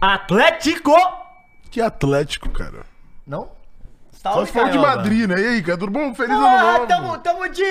Atlético! Que Atlético, cara. Não? Só se for de. Madrid, né? E aí, cara, tudo bom? Feliz ano Ah, novo. tamo, tamo de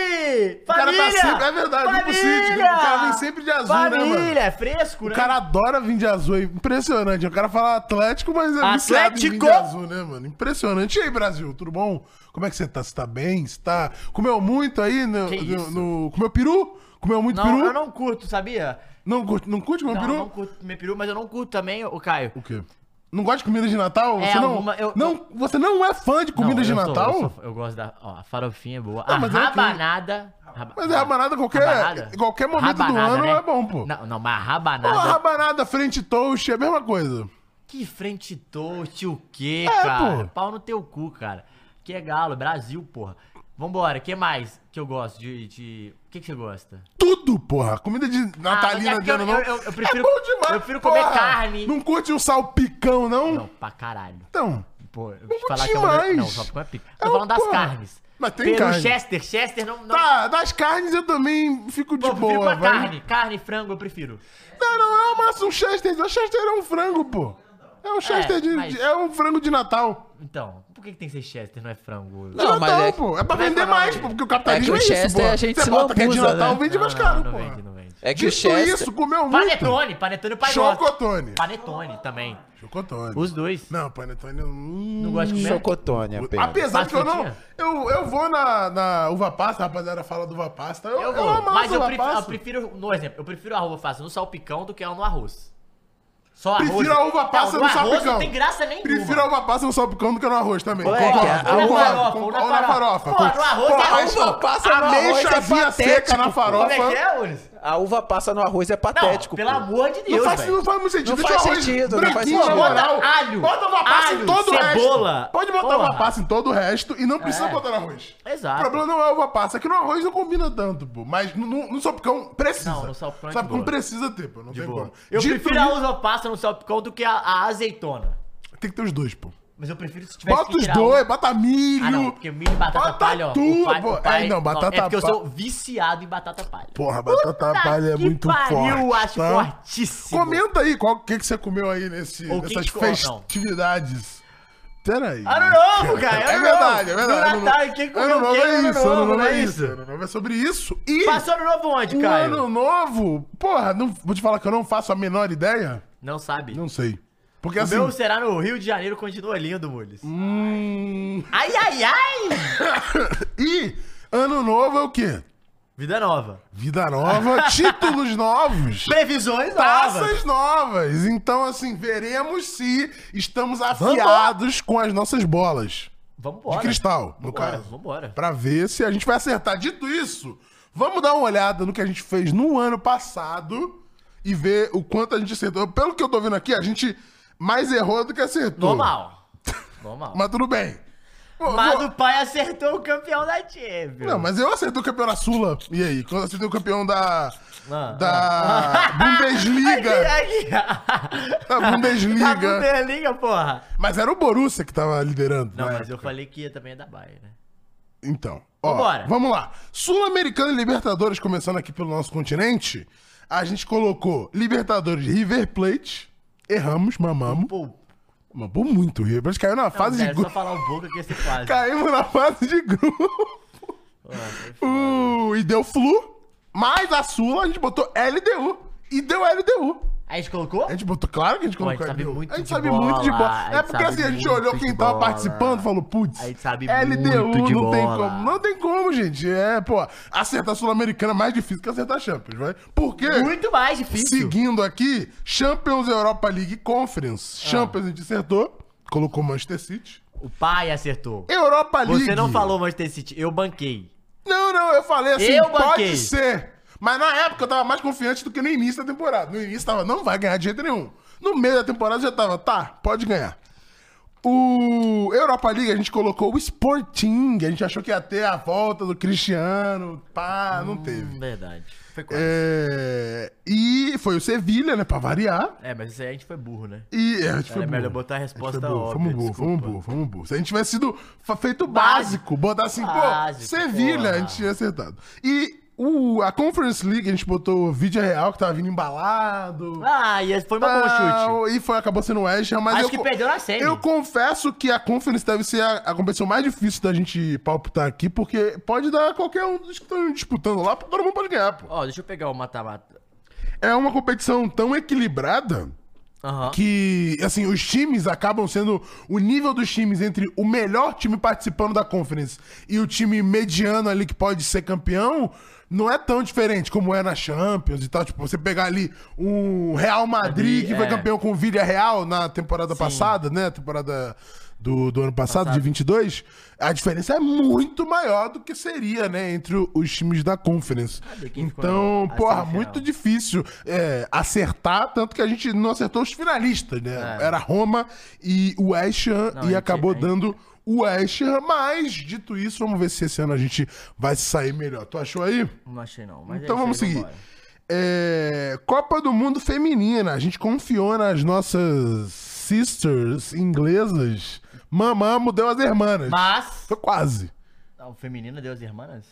O cara família! tá sempre... É verdade, vem pro City. O cara vem sempre de azul, né, mano? Família, é fresco, O né? cara adora vir de azul, é impressionante. O cara fala Atlético, mas é Atlético! de azul, né, mano? Impressionante. E aí, Brasil, tudo bom? Como é que você tá? Você tá bem? Você tá... Comeu muito aí no... Que no- isso? no- Comeu peru? Comeu muito Não, peru? eu não curto, sabia? Não curte, não curte comer Não, peru? não curto comer peru, mas eu não curto também, o Caio. O quê? Não gosta de comida de Natal? É, você não, alguma- eu- não, você não é fã de comida de eu sou- Natal? eu, sou- eu gosto da. Ó, a farofinha é boa. Não, a mas é rabanada. raba- Mas é rabanada qualquer- rabanada? qualquer momento do Rabanada, ano né? é bom, pô. Não, não, mas a Pô, rabanada. rabanada, frente toast, é a mesma coisa. Que frente toast, o quê, É, cara? pô. Pau no teu cu, cara. Que é galo, Brasil, porra. Vambora, o que mais que eu gosto de. de... O que, que você gosta? Tudo, porra. Comida de natalina mas é de ano não. eu- eu- eu prefiro- é bom demais, eu prefiro comer porra. carne. Não curte um salpicão, não? Não, pra caralho. Então. Pô, eu vou te falar curti que é mais. Não, porque é pica. Tô É, falando das porra. carnes. Mas tem Peru carne. Chester, Chester não. não... Tá, das carnes eu também fico de Pô, prefiro boa. vai. carne. Carne, frango, eu prefiro. Não, não, é uma massa, um Chester. O Chester é um frango, pô. É um Chester de. mas- de- É um frango de Natal. Então, por que, que tem que ser Chester, não é frango? Não, Natal, mas é- pô. É pra é vender é o mais, pô. Porque o capitalismo É é, que o isso, Chester pô. a gente Você se bota que é de Natal, né? vende Não, mais não, caro, não pô. vende, não vende. É que o Dito Chester... isso, comeu muito. Panetone, panetone o pai gosta. Chocotone. Panetone também. Chocotone. Os dois. Não, panetone... Hum, Não gosta de comer? Chocotone apenas. Apesar de que eu não... Eu, eu vou na, na uva pasta, a rapaziada fala do uva pasta. Eu, Eu eu, vou, mas eu prefiro, eu pasta. prefiro, no exemplo, eu prefiro a uva passa no salpicão do que no arroz. Só arroz. Prefiro a uva passa não, no salpicão. não tem graça nenhuma. Prefiro a uva passa no salpicão do que no arroz também. Concordo, que a- concordo, ou na farofa, ou na farofa. farofa. Pô, no arroz é a arroz, uva pô. Passa no arroz, é seca na pô. Como farofa. é que é, Ulis? A uva passa no arroz é Não, patético, pelo pô. amor de Não Deus, faz, velho. não faz muito sentido. Não faz o arroz sentido, não faz sentido. Bota alho, Bota uva passa em alho, todo o cebola. resto. Pode botar Porra. uva passa em todo o resto e não precisa É. botar no arroz. Exato. O problema não é a uva passa, é que no arroz não combina tanto, pô. Mas no, no, no salpicão precisa. Não, no salpicão é Salpicão boa. precisa ter, pô. Não De tem boa. como. Eu Dito prefiro a uva passa no salpicão do que a, a azeitona. Tem que ter os dois, pô. Mas eu prefiro se tivesse Bota os dois, um- bota milho. Ah, não, porque milho e batata Bota palha, ó. tudo, o pai, pô. o pai- É, não, batata É porque eu palha- sou viciado em batata palha. Porra, batata Puta palha é muito pariu, forte. acho tá? fortíssimo. Comenta aí qual que, que você comeu aí nesse, nessas que festividades. Peraí. Ano novo, cara, É verdade, é verdade. No Natal, quem comeu ano novo é Ano isso, novo, ano novo é é isso. Ano novo é sobre isso. E Passou ano novo onde, Caio? ano novo, porra, não, vou te falar que eu não faço a menor ideia. Não sabe. Não sei. Porque o assim... meu será no Rio de Janeiro, continua lindo, Mules. Hum... Ai, ai, ai! E ano novo é o quê? Vida nova. Vida nova, títulos novos. Previsões novas. Taças novas. Então, assim, veremos se estamos afiados com as nossas bolas. Vambora. De cristal, no Vambora, caso. vambora. Pra ver se a gente vai acertar. Dito isso, vamos dar uma olhada no que a gente fez no ano passado e ver o quanto a gente acertou. Pelo que eu tô vendo aqui, a gente mais errou do que acertou. Normal. Normal. Mas tudo bem. Mas o pai acertou o campeão da Champions. Não, mas eu acertei o campeão da Sula. E aí? Quando eu acertei o campeão da. Ah, da Bundesliga. Aqui, aqui. Da Bundesliga. A Bundesliga, porra. Mas era o Borussia que tava liderando. Não, na mas eu época. falei que ia também é da Bayern, né? Então, ó, Vambora. vamos lá. Sul-Americana e Libertadores, começando aqui pelo nosso continente, a gente colocou Libertadores River Plate, erramos, mamamos. Pô, Mamamos muito, River Plate caiu na fase de sério, só grupo. falar um pouco que ia ser quase. Caímos na fase de grupo. Uh, e deu Flu, mas a Sula a gente botou LDU. E deu LDU. Aí a gente colocou? A gente botou, claro que a gente Pô, a gente colocou sabe muito a gente de sabe bola, muito de bola. É porque assim, a gente olhou quem tava bola. participando e falou, putz, A gente sabe LDU muito de não tem bola. como. Não tem como, gente. É, pô, acertar a Sul-Americana é mais difícil que acertar a Champions, vai? Por quê? Muito mais difícil. Seguindo aqui, Champions Europa League Conference. Ah. Champions a gente acertou, colocou Manchester City. O pai acertou. Europa League. Você não falou Manchester City, eu banquei. Não, não, eu falei assim, Eu pode banquei. ser. Mas na época eu tava mais confiante do que no início da temporada. No início tava, não vai ganhar de jeito nenhum. No meio da temporada já tava, tá, pode ganhar. O Europa League a gente colocou o Sporting, a gente achou que ia ter a volta do Cristiano, pá, não teve. Hum, Verdade. Foi quase. É, e foi o Sevilha, né, pra variar. É, mas isso aí a gente foi burro, né? E é, a gente foi melhor burro. botar a A gente foi resposta óbvia, Fomos burro, fomos burro, fomos burro. Se a gente tivesse sido feito básico, botar assim, Básico, pô, Sevilha, a gente tinha acertado. E o, a Conference League, a gente botou o vídeo real que tava vindo embalado. Ah, e foi um bom chute. E foi, acabou sendo o West Ham, mas Acho eu, que perdeu na semi. Eu confesso que a Conference deve ser a, a competição mais difícil da gente palpitar aqui, porque pode dar qualquer um dos que estão disputando lá, todo mundo pode ganhar, pô. Ó, deixa eu pegar o mata-mata. É uma competição tão equilibrada Aham. que, assim, os times acabam sendo o nível dos times entre o melhor time participando da Conference e o time mediano ali que pode ser campeão. Não é tão diferente como é na Champions e tal. Tipo, você pegar ali um Real Madrid Madrid, que foi é. campeão com o Villarreal na temporada passada, né? Temporada do, do ano passado, de 22. A diferença é muito maior do que seria, né? Entre os times da Conference. Então, porra, semifinal? muito difícil é, acertar, tanto que a gente não acertou os finalistas, né? É. Era Roma e o West Ham, Não, e acabou gente- dando o West Ham, mas, dito isso, vamos ver se esse ano a gente vai sair melhor. Tu achou aí? Não achei não. Então é vamos seguir. vambora. É, Copa do Mundo Feminina, a gente confiou nas nossas sisters inglesas. Mamamos deu as hermanas. Mas. Foi quase. O feminino Deus e Irmãs?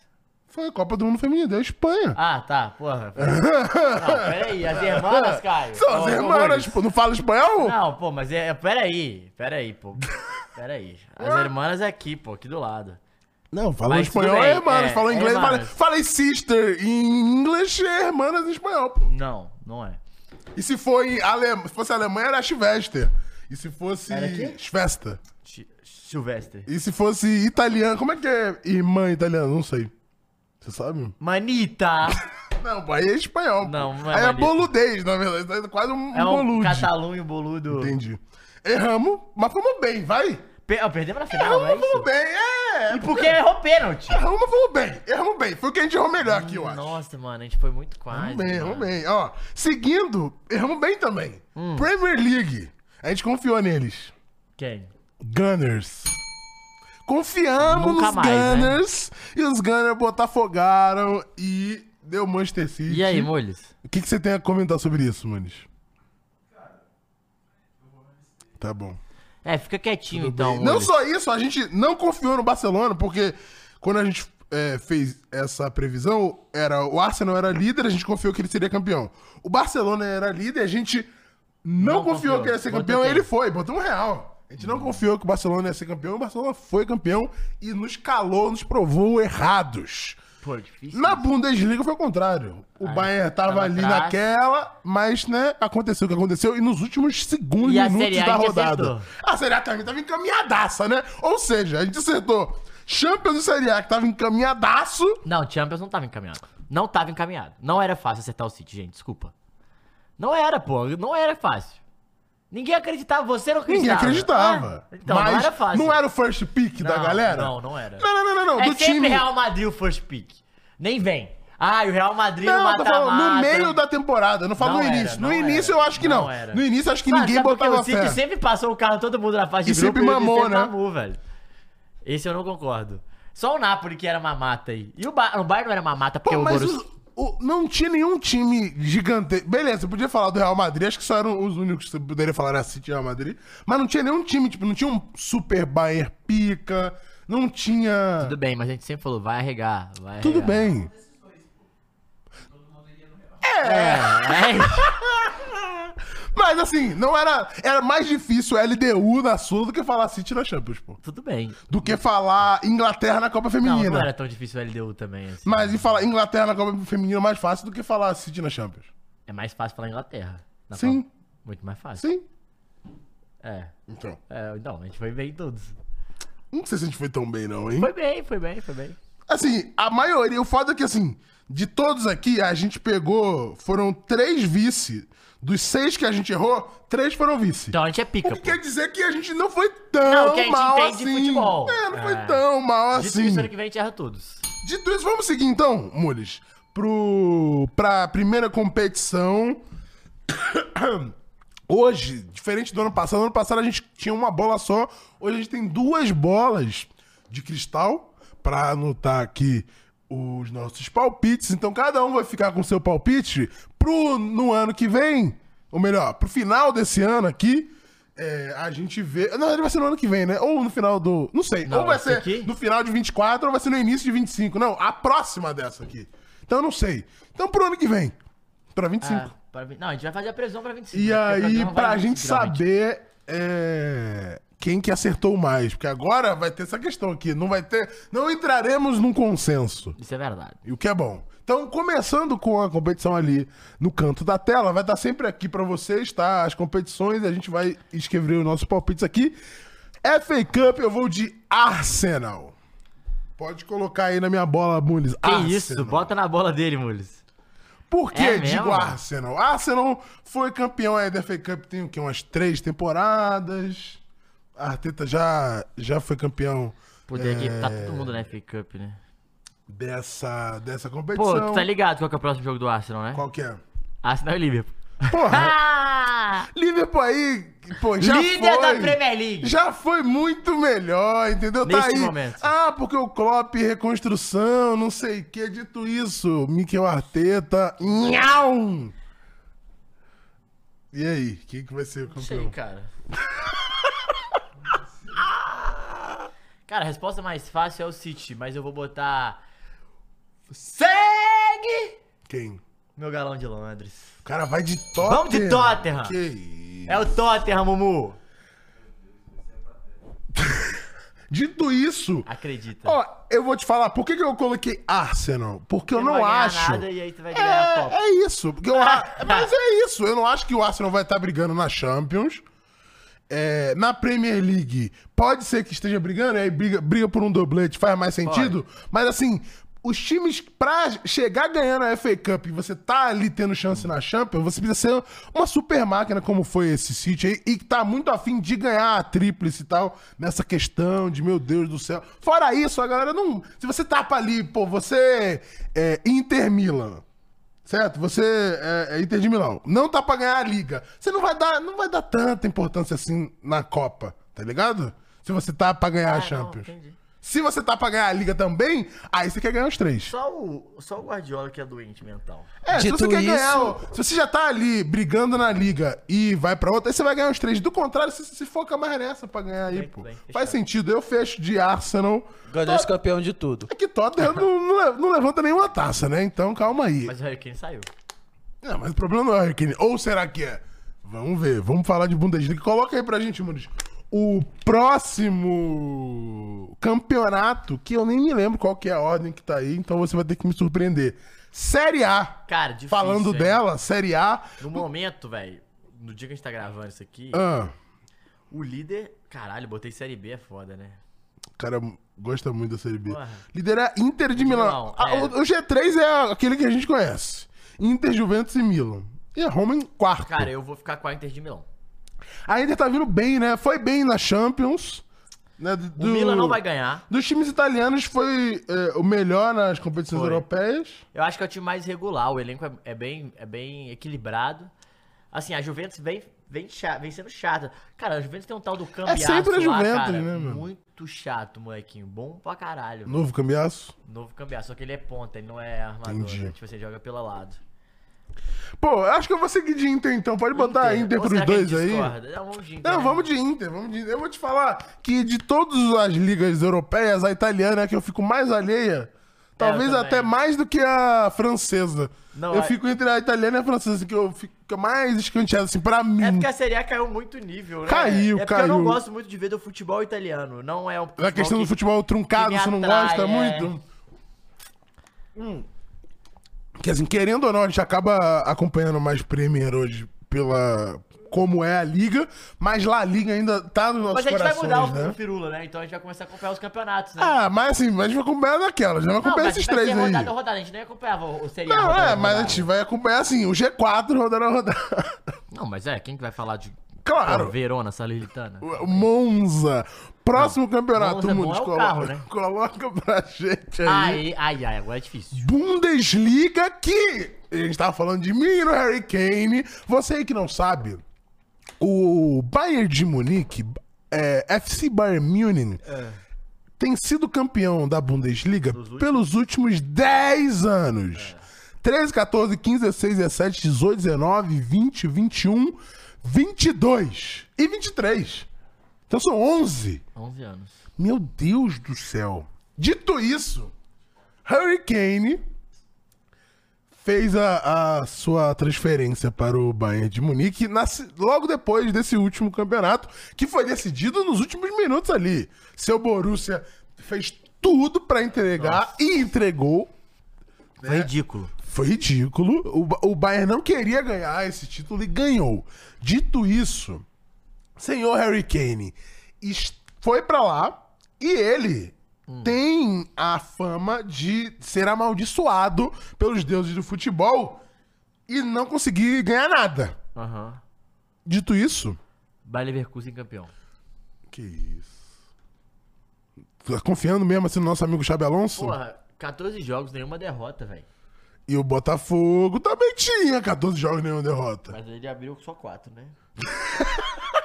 Foi a Copa do Mundo Feminina, deu Espanha. Ah, tá, porra. Não, peraí, as irmãs, Caio. São as ô, hermanas, Rubens. tipo, não fala espanhol? Não, pô, mas é. Peraí, peraí, pô. Peraí. As irmãs aqui, pô, aqui do lado. Não, fala Mas espanhol tudo é bem, hermanas. é, Falou é inglês, fala, falei sister em inglês, é hermanas em espanhol, pô. Não, não é. E se for em ale... se fosse Alemanha, era Schwester. E se fosse Era quê? Schwester. Silvestre. E se fosse italiano, como é que é irmã italiana? Não sei. Você sabe? Manita! Não, aí é espanhol. Não, não é Aí é manita. boludez, na verdade. É quase um, É um um bolude. catalunho boludo. Entendi. Erramos, mas fomos bem, vai. Pe perdemos na final, não é Erramos, fomos bem, é. E porque errou pênalti. Erramos, mas fomos bem. Erramos bem. Foi o que a gente errou melhor aqui, eu acho. Nossa, mano, a gente foi muito quase. Erramos bem, erramos bem. Ó, seguindo, erramos bem também. Hum. Premier League. A gente confiou neles. Quem? Gunners. Confiamos Nunca nos mais, né? Gunners. E os Gunners botafogaram e deu Manchester City. E aí, Molhos? O que, que você tem a comentar sobre isso, Manis? Tá bom. É, fica quietinho Tudo então. Não só isso, a gente não confiou no Barcelona, porque quando a gente é, fez essa previsão, era, o Arsenal era líder, a gente confiou que ele seria campeão. O Barcelona era líder, a gente não, Não confiou, confiou. que ele ia ser campeão, quem? ele foi, botou um real. A gente não confiou que o Barcelona ia ser campeão, o Barcelona foi campeão e nos calou, nos provou errados. Pô, difícil. Na Bundesliga foi o contrário. O Bayern tava, tava ali atrás. naquela, mas, né, aconteceu o que aconteceu. E nos últimos segundos E minutos da rodada. acertou. A Série A também tava encaminhadaça, né? Ou seja, a gente acertou Champions e Série A que tava encaminhadaço. Não, Champions não tava encaminhado. Não tava encaminhado. Não era fácil acertar o City, gente, desculpa. Não era, pô. Não era fácil. Ninguém acreditava, você não Ninguém acreditava. acreditava. Ah, então, mas não era fácil. não era o first pick da Não, galera? Não, não era. Não, não, não, não, não, É do sempre time. Real Madrid o first pick. Nem vem. Ah, e o Real Madrid no Não, tô falando no mata-mata. meio da temporada, não falo Não no era, início. No não início era. eu acho que não. Não era. No início eu acho que Sabe- ninguém sabe por quê? botava O City fé. sempre passou o carro todo mundo na fase E de grupo sempre e mamou, sempre né? mamou, velho. Esse eu não concordo. Só o Napoli que era mamata aí. E o, ba o Bayern não era mamata porque Pô, o Borussia... o- não tinha nenhum time gigante. Beleza, você podia falar do Real Madrid, acho que só eram os únicos que você poderia falar era City e Real Madrid. Mas não tinha nenhum time, tipo, não tinha um super Bayern pica, não tinha. Tudo bem, mas a gente sempre falou, vai arregar, vai Tudo arregar. bem. É, é. Mas assim, não era. Era mais difícil LDU na Sul do que falar City na Champions, pô. Tudo bem. Do que falar Inglaterra na Copa Não, Feminina. não era tão difícil o LDU também, assim. Mas e falar Inglaterra na Copa Feminina é mais fácil do que falar City na Champions. É mais fácil falar Inglaterra. Sim. Copa. Muito mais fácil. Sim. É. Então. é. Então, a gente foi bem em todos. Não sei se a gente foi tão bem, não, hein? Foi bem, foi bem, foi bem. Assim, a maioria, o foda é que, assim, de todos aqui, a gente pegou. Foram três vice. Dos seis que a gente errou, três foram vice. Então a gente é o pica, que pô. quer dizer que a gente não foi tão Não, que a gente mal entende de assim. futebol. É, não foi É. tão mal Dito assim. isso, ano que vem a gente erra todos. Dito isso, vamos seguir então, Mules. pro, pra primeira competição. Hoje, diferente do ano passado, no ano passado a gente tinha uma bola só. Hoje a gente tem duas bolas de cristal pra anotar aqui os nossos palpites. Então cada um vai ficar com seu palpite pro no ano que vem, ou melhor, pro final desse ano aqui. é, a gente vê. Não, ele vai ser no ano que vem, né? Ou no final do. Não sei. Não, ou vai ser aqui? no final de 24 ou vai ser no início de 25. Não, a próxima dessa aqui. Então eu não sei. Então pro ano que vem. Pra 25. Ah, pra Não, a gente vai fazer a previsão pra 25. E né? Aí, pra nisso, gente saber é, quem que acertou mais. Porque agora vai ter essa questão aqui. Não vai ter. Não entraremos num consenso. Isso é verdade. E o que é bom. Então, começando com a competição ali no canto da tela, vai estar sempre aqui pra vocês, tá? As competições, a gente vai escrever os nossos palpites aqui. FA Cup, eu vou de Arsenal. Pode colocar aí na minha bola, Muniz. Que isso? Bota na bola dele, Mules. Por que É digo? Arsenal? Arsenal foi campeão aí da FA Cup tem o quê? Umas três temporadas. A Arteta já, já foi campeão Poder tá É. todo mundo na FA Cup, né? dessa, dessa competição. Pô, tu tá ligado qual que é o próximo jogo do Arsenal, né? Qual que é? Arsenal e Liverpool. Porra! Liverpool aí, pô, já Líder foi. da Premier League. Já foi muito melhor, entendeu? tá Neste aí. momento. Ah, porque o Klopp, reconstrução, não sei o que. Dito isso, Mikel Arteta. Nhau! E aí, quem que vai ser o Não sei, campeão? cara. cara, a resposta mais fácil é o City, mas eu vou botar. Segue! Quem? Meu galão de Londres. O cara vai de Tottenham. Vamos de Tottenham. Que isso. É o Tottenham, Mumu. Dito isso, Acredita. ó, eu vou te falar, por que, que eu coloquei Arsenal? Porque eu Você não, vai ganhar acho. Nada, e aí tu vai ganhar a Copa. É, é isso. Porque eu, mas é isso. Eu não acho que o Arsenal vai estar brigando na Champions. É, na Premier League, pode ser que esteja brigando, aí briga, briga por um doblete, faz mais sentido. Mas assim, os times, pra chegar ganhando a FA Cup e você tá ali tendo chance na Champions, você precisa ser uma super máquina como foi esse City aí, e que tá muito afim de ganhar a tríplice e tal, nessa questão de meu Deus do céu. Fora isso, a galera não. Se você tapa ali, pô, você é Inter Milan. Certo? Você é, é Inter de Milão. Não tá pra ganhar a liga. Você não vai dar, não vai dar tanta importância assim na Copa, tá ligado? Se você tá pra ganhar a Ah, não, Champions. entendi. Se você tá pra ganhar a liga também, aí você quer ganhar os três. Só o, só o Guardiola que é doente mental. É, se Dito você quer isso- ganhar. Se você já tá ali brigando na liga e vai pra outra, aí você vai ganhar os três. Do contrário, você se foca mais nessa pra ganhar aí, Bem, pô. bem. Faz sentido. Eu fecho de Arsenal. Ganhou esse campeão de tudo. É que Tottenham não, não le- não levanta nenhuma taça, né? Então calma aí. Mas o Harry Kane saiu. Não, mas o problema não é o Harry Kane. Ou será que é? Vamos ver. Vamos falar de Bundesliga. Coloca aí pra gente, Muniz. O próximo campeonato, que eu nem me lembro qual que é a ordem que tá aí, então você vai ter que me surpreender. Série A. Cara, difícil. Falando hein? dela, Série A. No momento, velho, no dia que a gente tá gravando isso aqui, Ah, o líder. Caralho, botei Série B, é foda, né? o cara gosta muito da Série B. Porra. Lidera Inter de Milão. Milão, Ah, é. o, o G3 é aquele que a gente conhece. Inter, Juventus e Milan. E a Roma em quarto. Cara, eu vou ficar com a Inter de Milão. A Inter tá vindo bem, né? Foi bem na Champions. Né? O Do- Milan não vai ganhar. Dos times italianos foi é, o melhor nas competições Foi. europeias. Eu acho que é o time mais regular, o elenco é, é bem, é bem equilibrado. Assim, a Juventus vem, vem, cha- vem sendo chata. Cara, a Juventus tem um tal do cambiaço sempre a lá, Juventus, cara, né, mano? Muito chato, molequinho. Bom pra caralho. Novo cambiaço. Novo cambiaço, só que ele é ponta, ele não é armador. Né? Tipo, você joga pelo lado. Pô, acho que eu vou seguir de Inter então. Pode botar Inter, Ou pros que a dois aí. Não, vamos de Inter. Não, né? vamos de Inter, vamos de Inter. Eu vou te falar que de todas as ligas europeias, a italiana é a que eu fico mais alheia. Talvez até mais do que a francesa. Não, eu a- fico entre a italiana e a francesa, que eu fico mais escanteado, assim, pra mim. É porque a Série A caiu muito nível, né? Caiu, é porque eu não caiu. gosto muito de ver do futebol italiano. Não é um Na questão do futebol truncado, que você não gosta é. muito? Hum. Que assim, querendo ou não, a gente acaba acompanhando mais Premier hoje pela como é a liga, mas lá a liga ainda tá nos nossos Mas a gente vai corações, mudar o, né? o Firula, né? Então a gente vai começar a acompanhar os campeonatos, né? Ah, mas assim, a gente vai acompanhar daquela, já vai não, acompanhar esses vai três aí. rodada a rodada. A gente nem acompanhava o, A Não, rodada é, a mas a rodada. gente vai acompanhar assim, o G4 rodando a rodada. Não, mas é, quem que vai falar de Claro. Pô, Verona, Salernitana? Monza. Próximo campeonato, Monza é bom Muniz, é o coloca, carro, né? coloca pra gente aí. Ai, ai, ai, agora é difícil. Bundesliga que a gente tava falando de mim no Harry Kane. Você aí que não sabe, o Bayern de Munique, é, FC Bayern Munich, tem sido campeão da Bundesliga pelos últimos 10 anos. 13, 14, 15, 16, 17, 18, 19, 20, 21, 22 e 23. Então são 11. 11 anos. Meu Deus do céu. Dito isso, Harry Kane fez a, a sua transferência para o Bayern de Munique na se- logo depois desse último campeonato, que foi decidido nos últimos minutos ali. Seu Borussia fez tudo para entregar e entregou. Foi ridículo. Foi ridículo. O, o Bayern não queria ganhar esse título e ganhou. Dito isso, senhor Harry Kane foi pra lá e ele tem a fama de ser amaldiçoado pelos deuses do futebol e não conseguir ganhar nada. Aham. Dito isso, Bayer Leverkusen campeão. que isso? Tá confiando mesmo assim no nosso amigo Xabi Alonso? Porra, 14 jogos, nenhuma derrota, velho. E o Botafogo também tinha 14 jogos nenhuma derrota. Mas ele abriu só 4, né?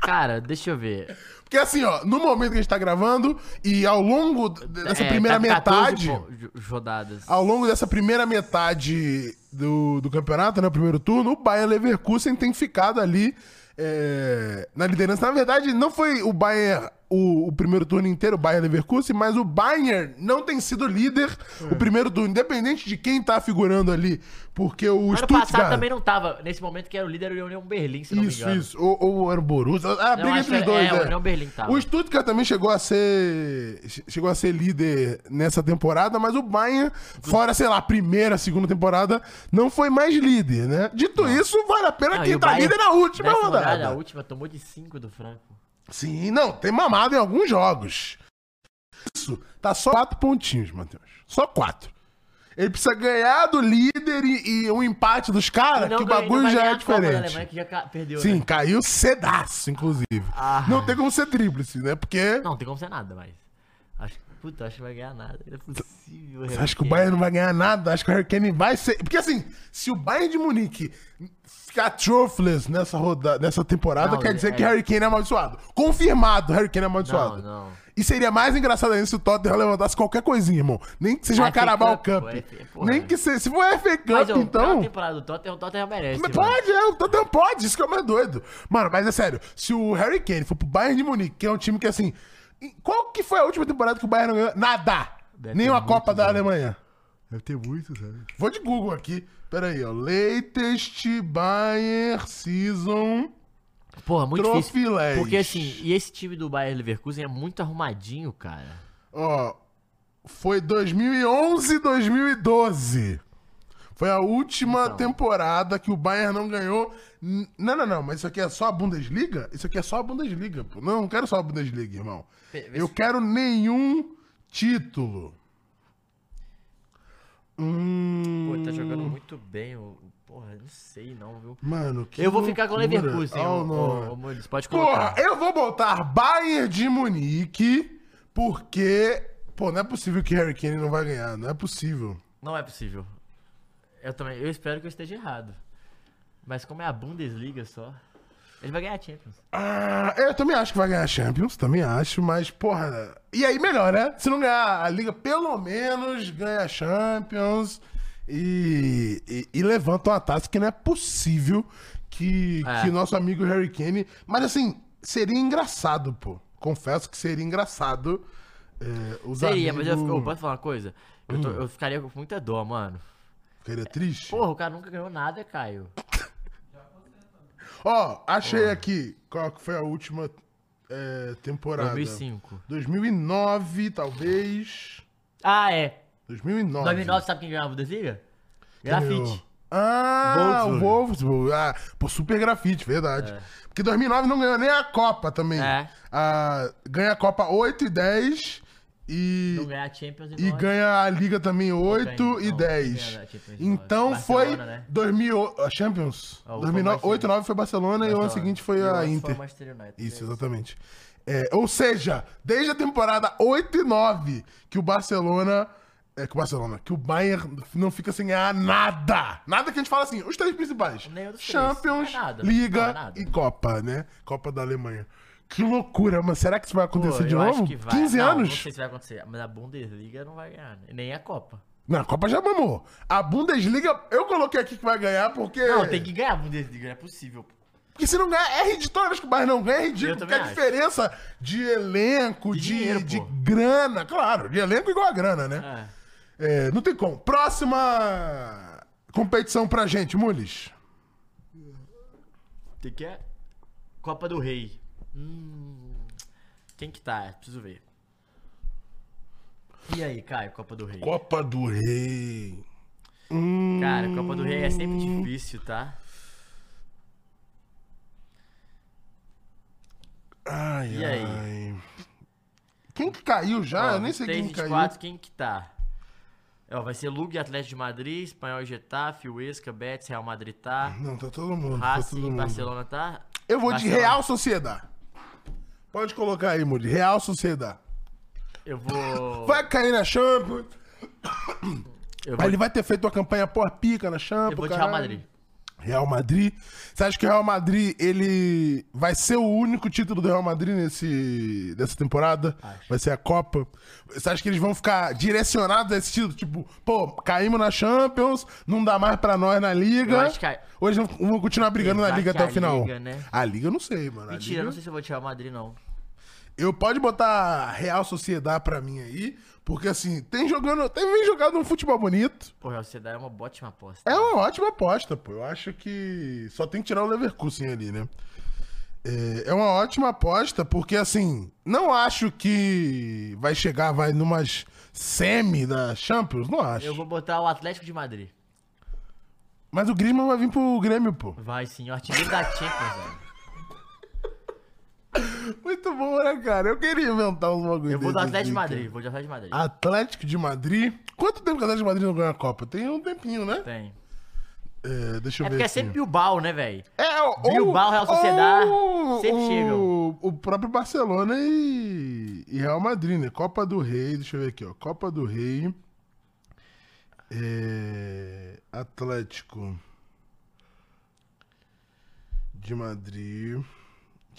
Cara, deixa eu ver. Porque assim, ó, no momento que a gente tá gravando e ao longo dessa É, primeira tá com 14 metade, rodadas. ao longo dessa primeira metade do, do campeonato, né, o primeiro turno, o Bayern Leverkusen tem ficado ali é, na liderança. Na verdade, não foi o Bayern o, o primeiro turno inteiro, o Bayern Leverkusen, mas o Bayern não tem sido líder o primeiro turno, independente de quem tá figurando ali, porque o ano Stuttgart... passado também não tava. Nesse momento que era o líder, era o União Berlim, se não me Isso, engano. isso. Ou, ou era o Borussia. A briga acho entre os era- dois, é, né? o União Berlim tava. O Stuttgart também chegou a ser chegou a ser líder nessa temporada, mas o Bayern, fora, sei lá, a primeira, segunda temporada, não foi mais líder, né? Dito isso, vale a pena Não, quem tá Bayern, líder na última rodada. A última tomou de 5 do Franco. Sim, não, tem mamado em alguns jogos. Isso, tá só quatro pontinhos, Matheus. Só quatro. Ele precisa ganhar do líder e, e um empate dos caras, que o bagulho já é Copa diferente. Alemanha, que já perdeu, Sim, né? caiu cedaço, inclusive. Ah. Não tem como ser tríplice, né? Porque. Não, não tem como ser nada, mas. Acho, puta, acho que vai ganhar nada. Não é possível. Você acha que o Bayern não vai ganhar nada? Acho que o Harry Kane vai ser. Porque assim, se o Bayern de Munique ficar trophless nessa, roda... nessa temporada, Não, quer dizer é- que Harry Kane é amaldiçoado. Confirmado, Harry Kane é amaldiçoado. Não, não. E seria mais engraçado ainda se o Tottenham levantasse qualquer coisinha, irmão. Nem que seja uma Carabao Cup, pô. Nem que seja. Se for FA Cup, Mas, ó, então. Temporada do Tottenham, o Tottenham merece. Mas mano. pode, é, o Tottenham pode, isso que é o mais doido. Mano, mas é sério, se o Harry Kane for pro Bayern de Munique, que é um time que assim. Qual que foi a última temporada que o Bayern não ganhou? Nada! Deve Nem ter uma Copa da anos. Alemanha. Deve ter muito, sabe? Vou de Google aqui. Pera aí, ó. Latest Bayern Season. Porra, muito Trofilés. difícil. Porque assim, e esse time do Bayern Leverkusen é muito arrumadinho, cara. Ó. Foi 2011 2012. Foi a última Então. temporada que o Bayern não ganhou. Não, não, não, mas isso aqui é só a Bundesliga? Isso aqui é só a Bundesliga, pô. Não, não quero só a Bundesliga, irmão. Eu quero nenhum título. Hum, Pô, tá jogando muito bem. o- Porra, não sei não, viu? Mano, que Eu vou ficar com o loucura. Leverkusen, Oh, ô, ô, Mules, pode Porra, colocar. eu vou botar Bayern de Munique, porque... Pô, não é possível que Harry Kane não vai ganhar. Não é possível. Não é possível. Eu também, eu espero que eu esteja errado. Mas como é a Bundesliga só, ele vai ganhar a Champions. Ah, eu também acho que vai ganhar a Champions, também acho, mas, porra. E aí, melhor, né? Se não ganhar a Liga, pelo menos ganha a Champions e, e, e levanta uma taça que não é possível que, É. que nosso amigo Harry Kane. Mas assim, seria engraçado, pô. Confesso que seria engraçado. É, Seria, mas eu, amigos- eu posso falar uma coisa? Eu, Hum. tô- eu ficaria com muita dó, mano. Ficaria triste. Porra, o cara nunca ganhou nada, Caio. Ó, achei aqui qual que foi a última é, temporada. 2005. 2009, talvez. Ah, é. 2009. 2009, sabe quem ganhava a Bundesliga? Ganhou. Grafite. Ah, o Wolfsburg. Ah, pô, super grafite, verdade. Porque 2009 não ganhou nem a Copa também. É. Ah, ganha a Copa 8 e 10 e, Não ganhar a Champions e ganha a Liga também 8 ganha- e não, 10. ganha a Champions Então foi Barcelona, né? 2000, a Champions. Ah, o 2009, foi 8 9 foi Barcelona e o ano Barcelona. seguinte foi a Inter. Manchester United. Isso, É exatamente. É, ou seja, desde a temporada 8 e 9, que o Barcelona. É, que o Barcelona, que o Bayern não fica sem ganhar nada. Nada que a gente fala assim, os três principais: três. Champions, Não é nada. Liga Não é nada. e Copa, né? Copa da Alemanha. Que loucura, mas será que isso vai Pô, acontecer de eu novo? acho que vai. 15 não, anos? Não sei se vai acontecer, mas a Bundesliga não vai ganhar, né? nem a Copa. Não, a Copa já mamou. A Bundesliga, eu coloquei aqui que vai ganhar porque. Não, tem que ganhar a Bundesliga, não é possível. pô. Porque se não ganhar, é ridículo. Vez que o Bayern não ganha, é ridículo. Porque a acho. diferença de elenco, De de, dinheiro, de pô. grana, claro, de elenco igual a grana, né? É. É, não tem como. Próxima competição pra gente, Mules. Tem que é Copa do Rei. Hum, quem que tá? Preciso ver. E aí, Caio, Copa do Rei? Copa do Rei. Hum, Cara, Copa do Rei é sempre difícil, tá? ai, E aí? ai. Quem que caiu já? Ó, Eu nem sei 23, quem caiu. 24, quem que tá? Ó, vai ser Lug, Atlético de Madrid, Espanhol Getafe, Huesca, Betis, Real Madrid tá, Não, tá todo mundo. Tá todo Racing, mundo. Barcelona tá. Eu vou de Barcelona. Real Sociedade. Pode colocar aí, Mules. Real Sociedade. Eu vou. Vai cair na Champions. Eu Aí vou, ele vai ter feito uma campanha por pica na Champions. eu vou de Real caralho. Madrid. Real Madrid. Você acha que o Real Madrid ele vai ser o único título do Real Madrid nesse dessa temporada? Acho. Vai ser a Copa. Você acha que eles vão ficar direcionados a esse título? Tipo, pô, caímos na Champions, não dá mais pra nós na Liga. Que a- Ou eles vão, continuar brigando na Liga até o final? Liga, né? A Liga eu não sei, mano. Mentira, Liga- não sei se eu vou de Real Madrid, não. Eu pode botar Real Sociedade pra mim aí, porque assim, tem jogando, tem vem jogando um futebol bonito. Pô, Real Sociedade é uma ótima aposta. É uma ótima aposta, pô. Eu acho que só tem que tirar o Leverkusen ali, né? É, é uma ótima aposta, porque assim, não acho que vai chegar, vai numas semi da Champions, não acho. Eu vou botar o Atlético de Madrid. Mas o Griezmann vai vir pro Grêmio, pô. Vai sim, o artilheiro da Champions, velho. Muito bom, né, cara? Eu queria inventar uns bagulho Eu vou do Atlético de Madrid, vou de Atlético de Madrid. Atlético de Madrid. Quanto tempo que o Atlético de Madrid não ganha a Copa? Tem um tempinho, né? Tem. É, deixa eu É ver porque é aqui. sempre Bilbao, né, velho? É, o, Bilbao, Real Sociedade, o- sempre chegam. O próprio Barcelona e, e Real Madrid, né? Copa do Rei, deixa eu ver aqui, ó. Copa do Rei. É, Atlético de Madrid.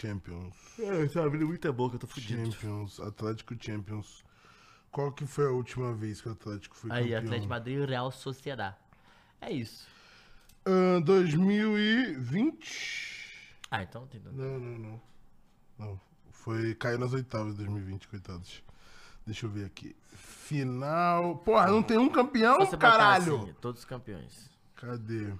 Champions. É, tá abrindo muita boca, eu tô fudido. Champions. Atlético Champions. Qual que foi a última vez que o Atlético foi Aí, campeão? Atlético de Madrid e Real Sociedade. É isso. Ahn, 2020. Ah, então tem. Não, não, não. Não. Foi. Caiu nas oitavas de 2020, coitados. Deixa eu ver aqui. Final. Porra, não tem um campeão, você caralho! assim, todos os campeões. Cadê?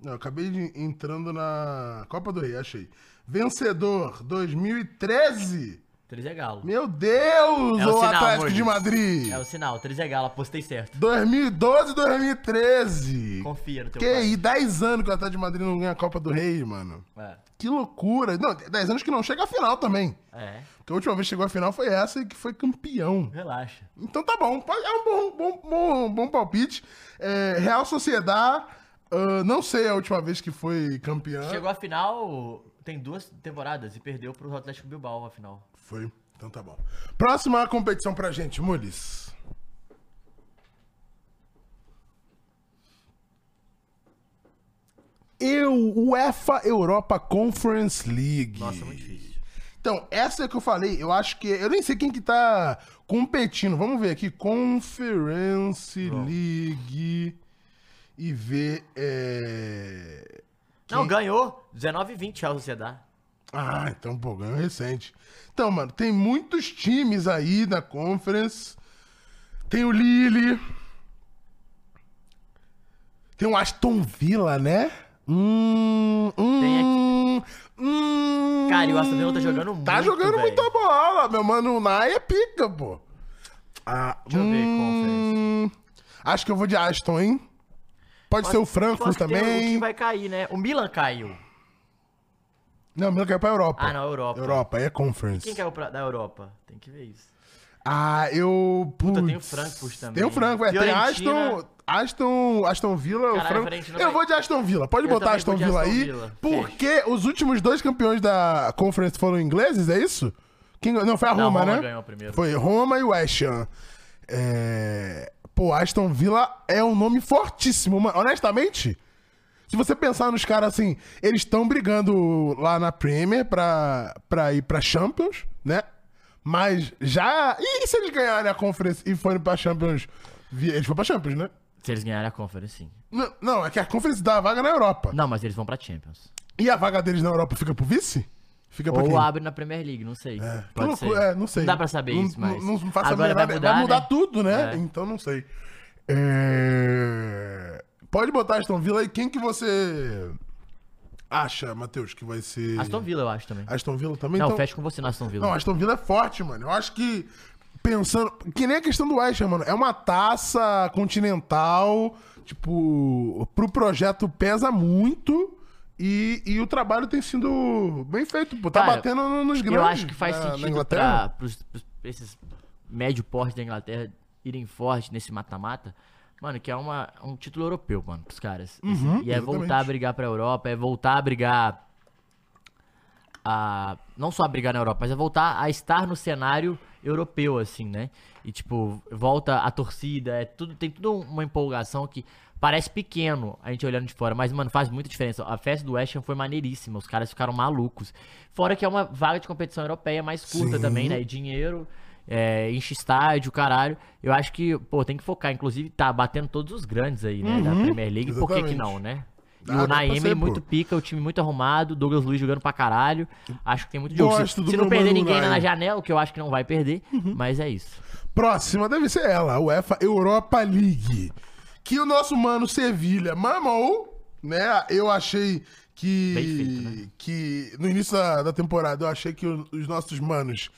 Não, eu acabei de entrando na Copa do Rei, achei. Vencedor 2013. 3 é Galo. Meu Deus, É o o sinal, Atlético de Madrid. É o sinal, 3 é Galo, apostei certo. 2012 2013. Confia no teu Que aí, 10 anos que o Atlético de Madrid não ganha a Copa do Rei, mano. É. Que loucura. Não, 10 anos que não chega à final também. É, Porque a última vez que chegou à final foi essa e que foi campeão. relaxa. Então tá bom. É um bom, bom, bom, bom palpite. É, Real Sociedade, ah, não sei a última vez que foi campeão. Chegou a final, tem duas temporadas e perdeu pro Atlético Bilbao a final. Foi. Então tá bom. Próxima competição pra gente, Mules. Eu, UEFA Europa Conference League. Nossa, muito difícil. Então, essa é que eu falei, eu acho que. Eu nem sei quem que tá competindo. Vamos ver aqui. Conference League. E ver. É... Não, ganhou 19 e 20 Real Sociedade. Ah, então, pô, ganhou recente. Então, mano, tem muitos times aí na Conference. Tem o Lille. Tem o Aston Villa, né? Hum, hum, Tem hum, Cara, e o Aston Villa tá jogando Tá muito, jogando velho. muita bola, meu mano. O Nai é pica, pô. Ah, Deixa eu ver, hum, Acho que eu vou de Aston, hein? Pode ser o Frankfurt que tem também. que vai cair, né? O Milan caiu. Não, o Milan caiu pra Europa. Ah, não, Europa. Europa, é Conference. Quem caiu pra, da Europa? Tem que ver isso. Ah, eu. Puta, tem o putz. Frankfurt também. Tem o Frankfurt, é, tem. Aston, Aston, Aston Villa, o Caralho, Frank... Eu vai- vou de Aston Villa. Pode Eu botar também Aston Villa Aston aí, Villa. porque os últimos dois campeões da Conference foram ingleses, é isso? Quem, não, foi a Não, Roma, Roma né? Foi Roma e West Ham. É... Pô, Aston Villa é um nome fortíssimo. mano. Honestamente, se você pensar nos caras assim, eles estão brigando lá na Premier pra, pra ir pra Champions, né? Mas já. E se eles ganharem a Conference e forem pra Champions? Eles foram pra Champions, né? Se eles ganharem a Conference, sim. Não, não, é que a Conference dá a vaga na Europa. Não, mas eles vão pra Champions. E a vaga deles na Europa fica pro vice? Fica pra Ou quem? abre na Premier League, não sei. Que Pode. É, não sei. Não dá pra saber Não- isso, mas... Não, não faço a Agora menor vai mudar, Vai mudar né? tudo, né? É. Então não sei. É... Pode botar Aston Villa aí. Quem que você acha, Matheus, que vai ser... Aston Villa, eu acho também. Aston Villa também? Não, então... fecha com você no Aston Villa. Não, Aston Villa é forte, mano. Eu acho que, pensando... Que nem a questão do Ham, mano. É uma taça continental, tipo... Pro projeto pesa muito... E, e o trabalho tem sido bem feito, pô. Tá Cara, batendo no- nos grandes Eu acho que faz na- na sentido Inglaterra. pra, pros, pros- pra esses médio porte da Inglaterra irem forte nesse mata-mata. Mano, que é uma, um título europeu, mano, pros caras. Esse- Uhum, e é voltar a brigar pra Europa, é voltar a brigar. A, não só a brigar na Europa, mas é voltar a estar no cenário europeu, assim, né? E, tipo, volta a torcida, é tudo, tem tudo uma empolgação que parece pequeno a gente olhando de fora, mas, mano, faz muita diferença. A festa do West Ham foi maneiríssima, os caras ficaram malucos. Fora que é uma vaga de competição europeia mais curta Sim. também, né? E dinheiro, é, enche estádio, caralho. Eu acho que, pô, tem que focar. Inclusive, tá batendo todos os grandes aí, né? Da Premier League. Por que que não, né? E Dá- o pô. muito pica, o time muito arrumado, Douglas Luiz jogando pra caralho. Acho que tem muito jogo. Se, se não perder ninguém na janela, o que eu acho que não vai perder, mas é isso. Próxima deve ser ela, a UEFA Europa League. Que o nosso mano Sevilha mamou, né? Eu achei que. Feito, né? que no início da, da temporada eu achei que o- os nossos manos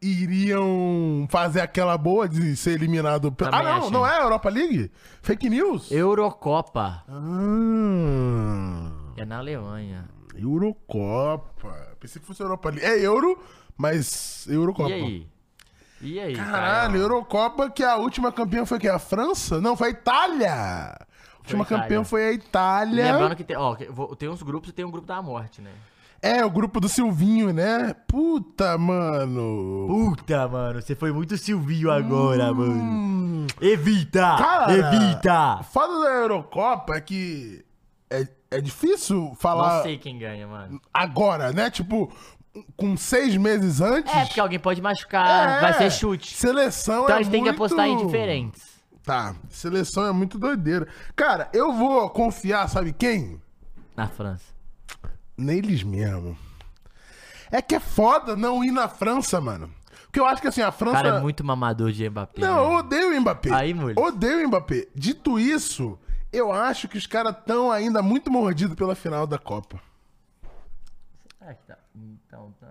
iriam fazer aquela boa de ser eliminado. pelo- Ah, não, achei. não é a Europa League? Fake news? Eurocopa. Ah, É na Alemanha. Eurocopa. Pensei que fosse Europa League. É Euro, mas Eurocopa. E aí? E aí? Caralho, Caio? Eurocopa, que a última campeã foi que a França? Não, foi a Itália. A última Itália. campeã foi a Itália. Lembrando que tem, ó, tem uns grupos e tem um grupo da morte, né? É, o grupo do Silvinho, né? Puta, mano. Puta, mano, você foi muito Silvinho agora, mano. Evita! Hum. Cara, Evita! Foda da Eurocopa é que é, é difícil falar Não sei quem ganha, mano. agora, né? Tipo, com seis meses antes. É, porque alguém pode machucar, É, vai ser chute. Seleção Então é a gente tem que muito- apostar em diferentes. Tá, seleção é muito doideira. Cara, eu vou confiar, sabe quem? Na França. Neles mesmo. É que é foda não ir na França, mano. Porque eu acho que assim, a O França. cara é muito mamador de Mbappé. Não, eu né? odeio o Mbappé. Aí, mulher. Odeio o Mbappé. Dito isso, eu acho que os caras estão ainda muito mordidos pela final da Copa. Ah, que tá. Então, tá.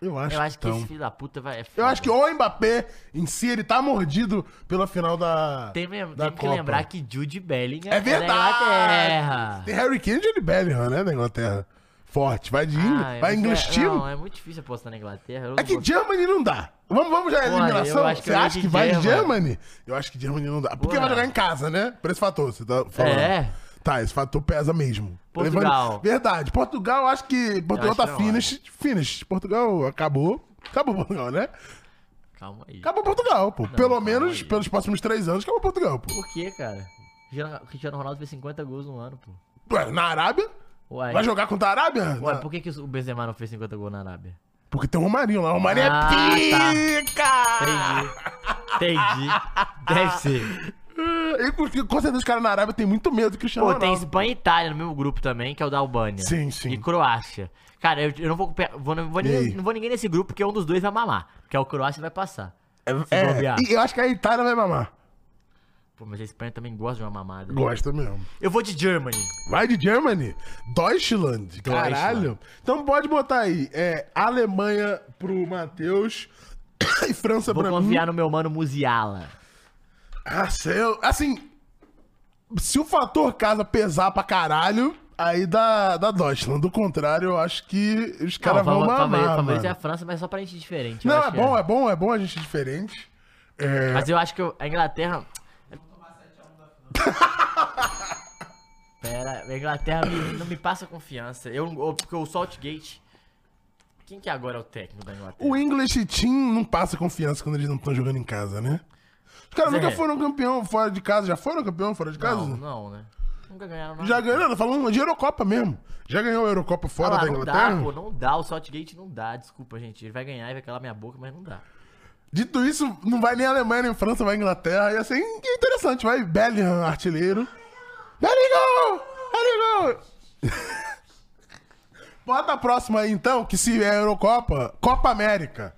Eu acho, Eu acho que tão. esse filho da puta vai. é Eu acho que o Mbappé em si, ele tá mordido pela final da. Tem mesmo, da tem que Copa. lembrar que Jude Bellingham É da verdade! Inglaterra. Tem Harry Kane e Johnny Bellingham, né, da Inglaterra. Forte. Vai de Ingl... Ah, vai é, team. Não, é muito difícil apostar na Inglaterra. eu É que vou- Germany não dá. Vamos, vamos já à eliminação? eu acho que Você acha de que vai de Germany. Germany? Eu acho que Germany não dá. Porque Porra. vai jogar em casa, né? Por esse fator, você tá falando. É. Tá, esse fator pesa mesmo. Portugal. Levando- Verdade. Portugal, acho que Portugal acho tá não finish. Finish. Portugal acabou. Acabou Portugal, né? Calma aí. Acabou Portugal, pô. Pelo calma menos aí. pelos próximos três anos, acabou Portugal, pô. Por que, cara? O Cristiano Ronaldo fez 50 gols no ano, pô. Ué, na Arábia? Uai, Vai jogar contra a Arábia? uai Na- por que, que o Benzema não fez 50 gols na Arábia? Porque tem o Romarinho lá. O Romarinho Ah, é tá. pica! Entendi. Entendi. Deve ser. E porque com certeza os caras na Arábia têm muito medo do Cristiano Pô, tem Ronaldo. Espanha e Itália no mesmo grupo também, que é o da Albânia. Sim, sim. E Croácia. Cara, eu, eu não vou, vou, não, vou ninguém, não vou ninguém nesse grupo, porque um dos dois vai mamar. Que é o Croácia vai passar. É, bobear. e eu acho que a Itália vai mamar. Pô, mas a Espanha também gosta de uma mamada. Gosta mesmo. Eu vou de Germany. Vai de Germany? Deutschland? Caralho. Então pode botar aí. É, Alemanha pro Matheus e França Vou pra mim. confiar no meu mano Musiala. Ah. Assim, se o fator casa pesar pra caralho, aí dá, dá Deutschland. Do contrário, eu acho que os caras vão mamar, favorito, favorito é a mano. França, mas só pra gente diferente. Não, é bom, é bom, é bom a gente diferente. É, Mas eu acho que eu- a Inglaterra. Pera, a Inglaterra me- não me passa confiança. Eu, eu- porque o Saltgate. Quem que agora é o técnico da Inglaterra? O English Team não passa confiança quando eles não estão jogando em casa, né? Os caras nunca foram campeão fora de casa. Já foram campeão fora de casa? Não, não, né? Nunca ganharam nada. Já ganhou, tô falando de Eurocopa mesmo. Já ganhou a Eurocopa fora Ah, da não Inglaterra? dá, pô, não dá. O Saltgate não dá. Desculpa, gente. Ele vai ganhar e vai calar minha boca, mas não dá. Dito isso, não vai nem Alemanha, nem França, vai Inglaterra. Ia ser interessante. Vai Bellingham, artilheiro. Bellingham! Bellingham! Bota a próxima aí, então, que se é Eurocopa, Copa América.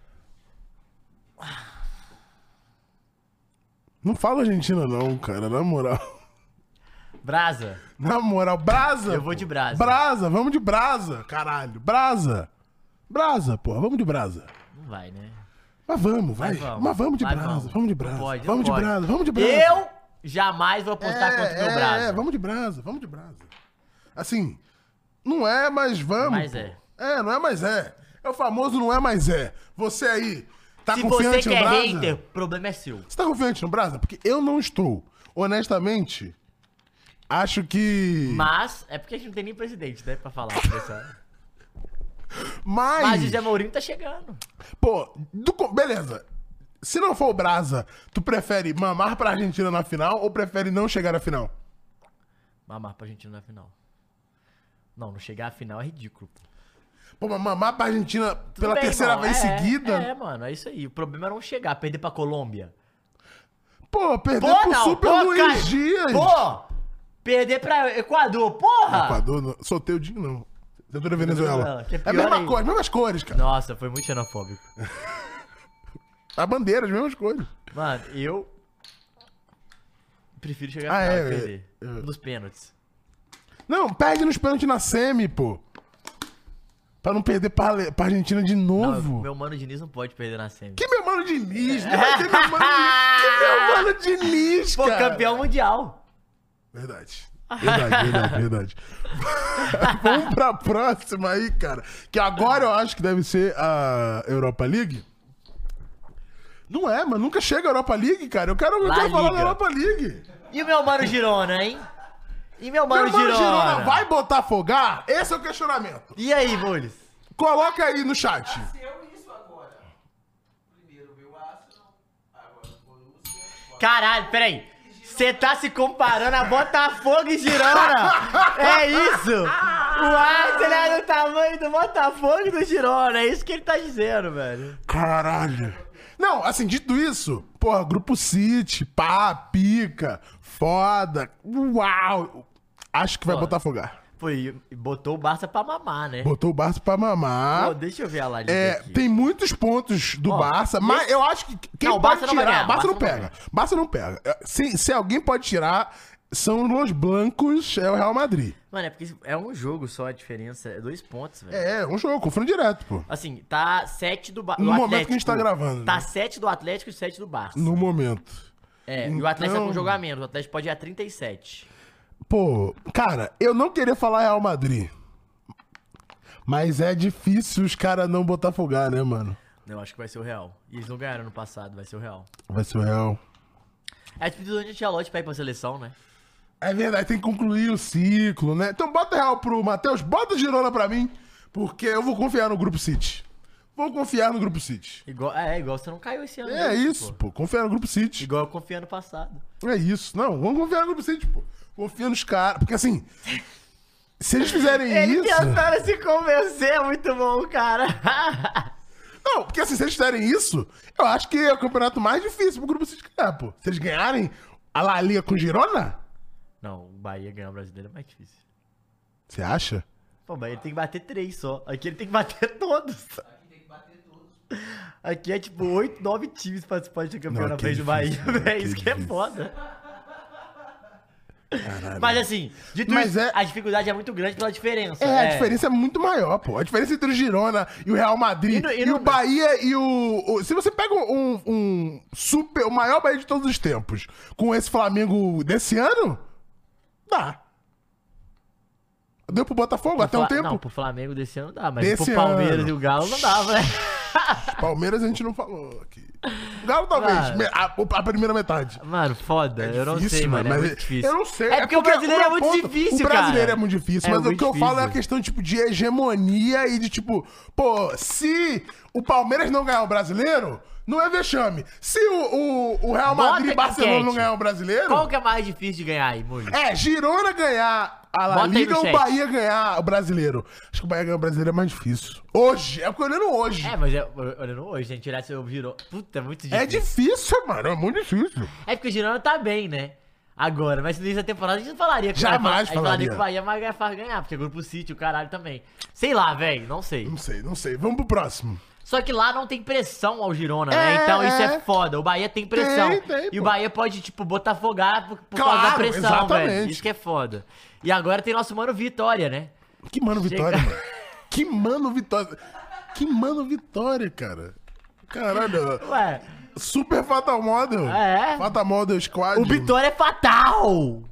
Não fala Argentina não, cara, na moral. Brasa. Na moral, Brasa. Eu vou de Brasa. Brasa, vamos de Brasa, caralho. Brasa. Brasa, porra, vamos de Brasa. Não vai, né? Mas vamos, vai. Mas vamos. Mas vamos de Mas Brasa, vamos. vamos de Não Brasa. pode, não vamos de pode. Brasa, vamos de Brasa. Eu jamais vou apostar é, contra o meu é, Brasa. É, vamos de Brasa, vamos de Brasa. Assim, não é, mas vamos. Mas é. É, não é, mas é. É o famoso não é, mas é. Você aí, tá Se você confiante que no é hater, o problema é seu. Você tá confiante no Brasa? Porque eu não estou. Honestamente, acho que... Mas é porque a gente não tem nem presidente, né? Pra falar. Mas, Mas o Zé Mourinho tá chegando. pô, do beleza. Se não for o Brasa, tu prefere mamar pra Argentina na final ou prefere não chegar na final? Mamar pra Argentina na final. Não, não chegar à final é ridículo. Pô, mas mamar pra Argentina Tudo pela bem, terceira irmão, vez é, seguida? É, mano, é isso aí. O problema é não chegar, perder pra Colômbia. Pô, perder Pô, pro não, Super pô, Luiz Caio, Dias. Pô! Perder pra Equador, porra! Equador, não. soltei o Dinho, não. Você da Venezuela. É É a mesma cor, as mesmas cores, cara. Nossa, foi muito xenofóbico. A bandeira, as mesmas cores. Mano, eu prefiro chegar Ah, final é, e é, perder. é. Nos pênaltis. Não, perde nos pênaltis na semi, pô. Pra não perder pra, pra Argentina de Não, novo. meu mano Diniz não pode perder na semi. Que meu mano Diniz? Não vai ter meu mano Diniz. Que meu mano Diniz, Pô, cara. campeão mundial. Verdade. Verdade, verdade, verdade. Vamos pra próxima aí, cara. Que agora eu acho que deve ser a Europa League. Não é, mas nunca chega a Europa League, cara. Eu quero, eu quero falar da. Europa League. E o meu mano Girona, hein? E meu Meu mano, mano Girona? Girona vai botar afogar? Esse é o questionamento. E aí, Mules? Coloca aí no chat. Caralho, peraí. Você tá se comparando a Botafogo e Girona? é isso! O Arsenal é do tamanho do Botafogo e do Girona. É isso que ele tá dizendo, velho. Caralho. Não, assim, dito isso, porra, Grupo City, pá, pica, foda, uau. Acho que vai botar afogar. Foi, botou o Barça pra mamar, né? Botou o Barça pra mamar. Pô, deixa eu ver a Liga É, aqui. tem muitos pontos do Ó, Barça, mas esse- eu acho que quem Não, o pode Barça não tirar, ganhar, Barça o não Barça não pega. Barça não pega. É, Se, se alguém pode tirar, são os blancos, é o Real Madrid. Mano, é porque é um jogo só a diferença. É dois pontos, velho. É, um jogo, confronto direto, pô. Assim, tá 7 do, ba do No Atlético. momento que a gente tá gravando, Tá né? 7 do Atlético e 7 do Barça. No momento. É, e o Atlético tá com Então- um jogo a menos. O Atlético pode ir a 37. Pô, cara, eu não queria falar Real Madrid. Mas é difícil os caras não botar folgar, né, mano? Eu acho que vai ser o Real. E eles não ganharam no passado, vai ser o Real. Vai ser o Real. É tipo do Ancelotti pra ir pra seleção, né? É verdade, tem que concluir o ciclo, né? Então bota Real pro Matheus, bota Girona pra mim, porque eu vou confiar no Grupo City. Vou confiar no Grupo City. Igual, é, igual você não caiu esse ano. É né, isso, pô. pô. Confiar no Grupo City. Igual eu confiei ano passado. É isso. Não, vamos confiar no Grupo City, pô. Confia nos caras. Porque assim, se eles fizerem Ele isso. tentando se convencer é muito bom, cara. Não, porque assim, se eles fizerem isso, eu acho que é o campeonato mais difícil pro Grupo City ganhar, pô. Se eles ganharem a La Liga com Girona, não, o Bahia ganhar o brasileiro é mais difícil. você acha? Pô, o Bahia tem que bater três só. Aqui ele tem que bater todos. Aqui é tipo 8, 9 times participantes de campeão Não, na aqui é frente do Bahia, difícil, né? velho. Aqui é Isso que é foda. Caralho. Mas assim, Mas isso, é- a dificuldade é muito grande pela diferença. É, a diferença é muito maior, pô. A diferença entre o Girona e o Real Madrid E no- e, e no- o Bahia e o, o- Se você pega um, um super. O maior Bahia de todos os tempos com esse Flamengo desse ano, dá. Deu pro Botafogo até um tempo? Não, pro Flamengo desse ano dá, mas Desse pro Palmeiras ano. e o Galo não dava, né? Palmeiras a gente não falou aqui. Galo talvez, a, a primeira metade. Mano, foda. eu não Difícil, sei, mano. É muito difícil. Eu não sei. É porque o brasileiro é muito difícil, O brasileiro cara. é muito difícil, É mas o muito que eu falo é a difícil. questão, tipo, de hegemonia e de, tipo, pô, se o Palmeiras não ganhar o brasileiro, não é vexame. Se o, o, o Real Madrid e Barcelona não ganhar o brasileiro... Qual que é mais difícil de ganhar aí, Mulho? É, Girona ganhar a La Bota Liga ou o. Bahia ganhar o brasileiro? Acho que o Bahia ganhar o brasileiro é mais difícil. Hoje, é porque olhando hoje. É, mas é, olhando hoje, gente, tirar seu virou. Puta, é muito difícil. É difícil, mano, é muito difícil. É porque o Girona tá bem, né? Agora, mas no início da temporada a gente não falaria que Jamais falaria falaria. que o Bahia vai faz ganhar, porque é grupo City, o caralho também. Sei lá, velho, não sei. Não sei, não sei. Vamos pro próximo. Só que lá não tem pressão ao Girona, É, né? Então isso é. é foda. O Bahia tem pressão. Tem, tem, e o. Bahia pode, tipo, botafogar por, por causa da Claro, pressão, velho. Isso que é foda. E agora tem nosso mano Vitória, né? Que mano Chega. Vitória, mano. Que mano Vitória. Que mano Vitória, cara. Caralho. Ué, Super Fatal Model. É. Fatal Model Squad. o Vitória é fatal!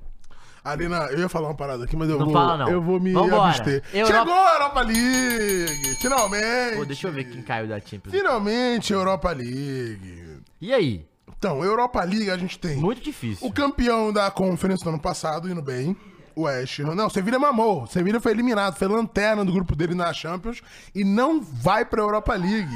Arena, eu ia falar uma parada aqui, mas eu Não vou. fala, não. Eu vou me Vambora. abster. Europa- Chegou a Europa League! Finalmente! Pô, deixa eu ver quem caiu da Champions. Finalmente, Europa League. E aí? Então, Europa League a gente tem Muito difícil. o campeão da Conference do ano passado, indo bem, o West. Não, Sevilha mamou. Sevilha foi eliminado, foi lanterna do grupo dele na Champions e não vai pra Europa League.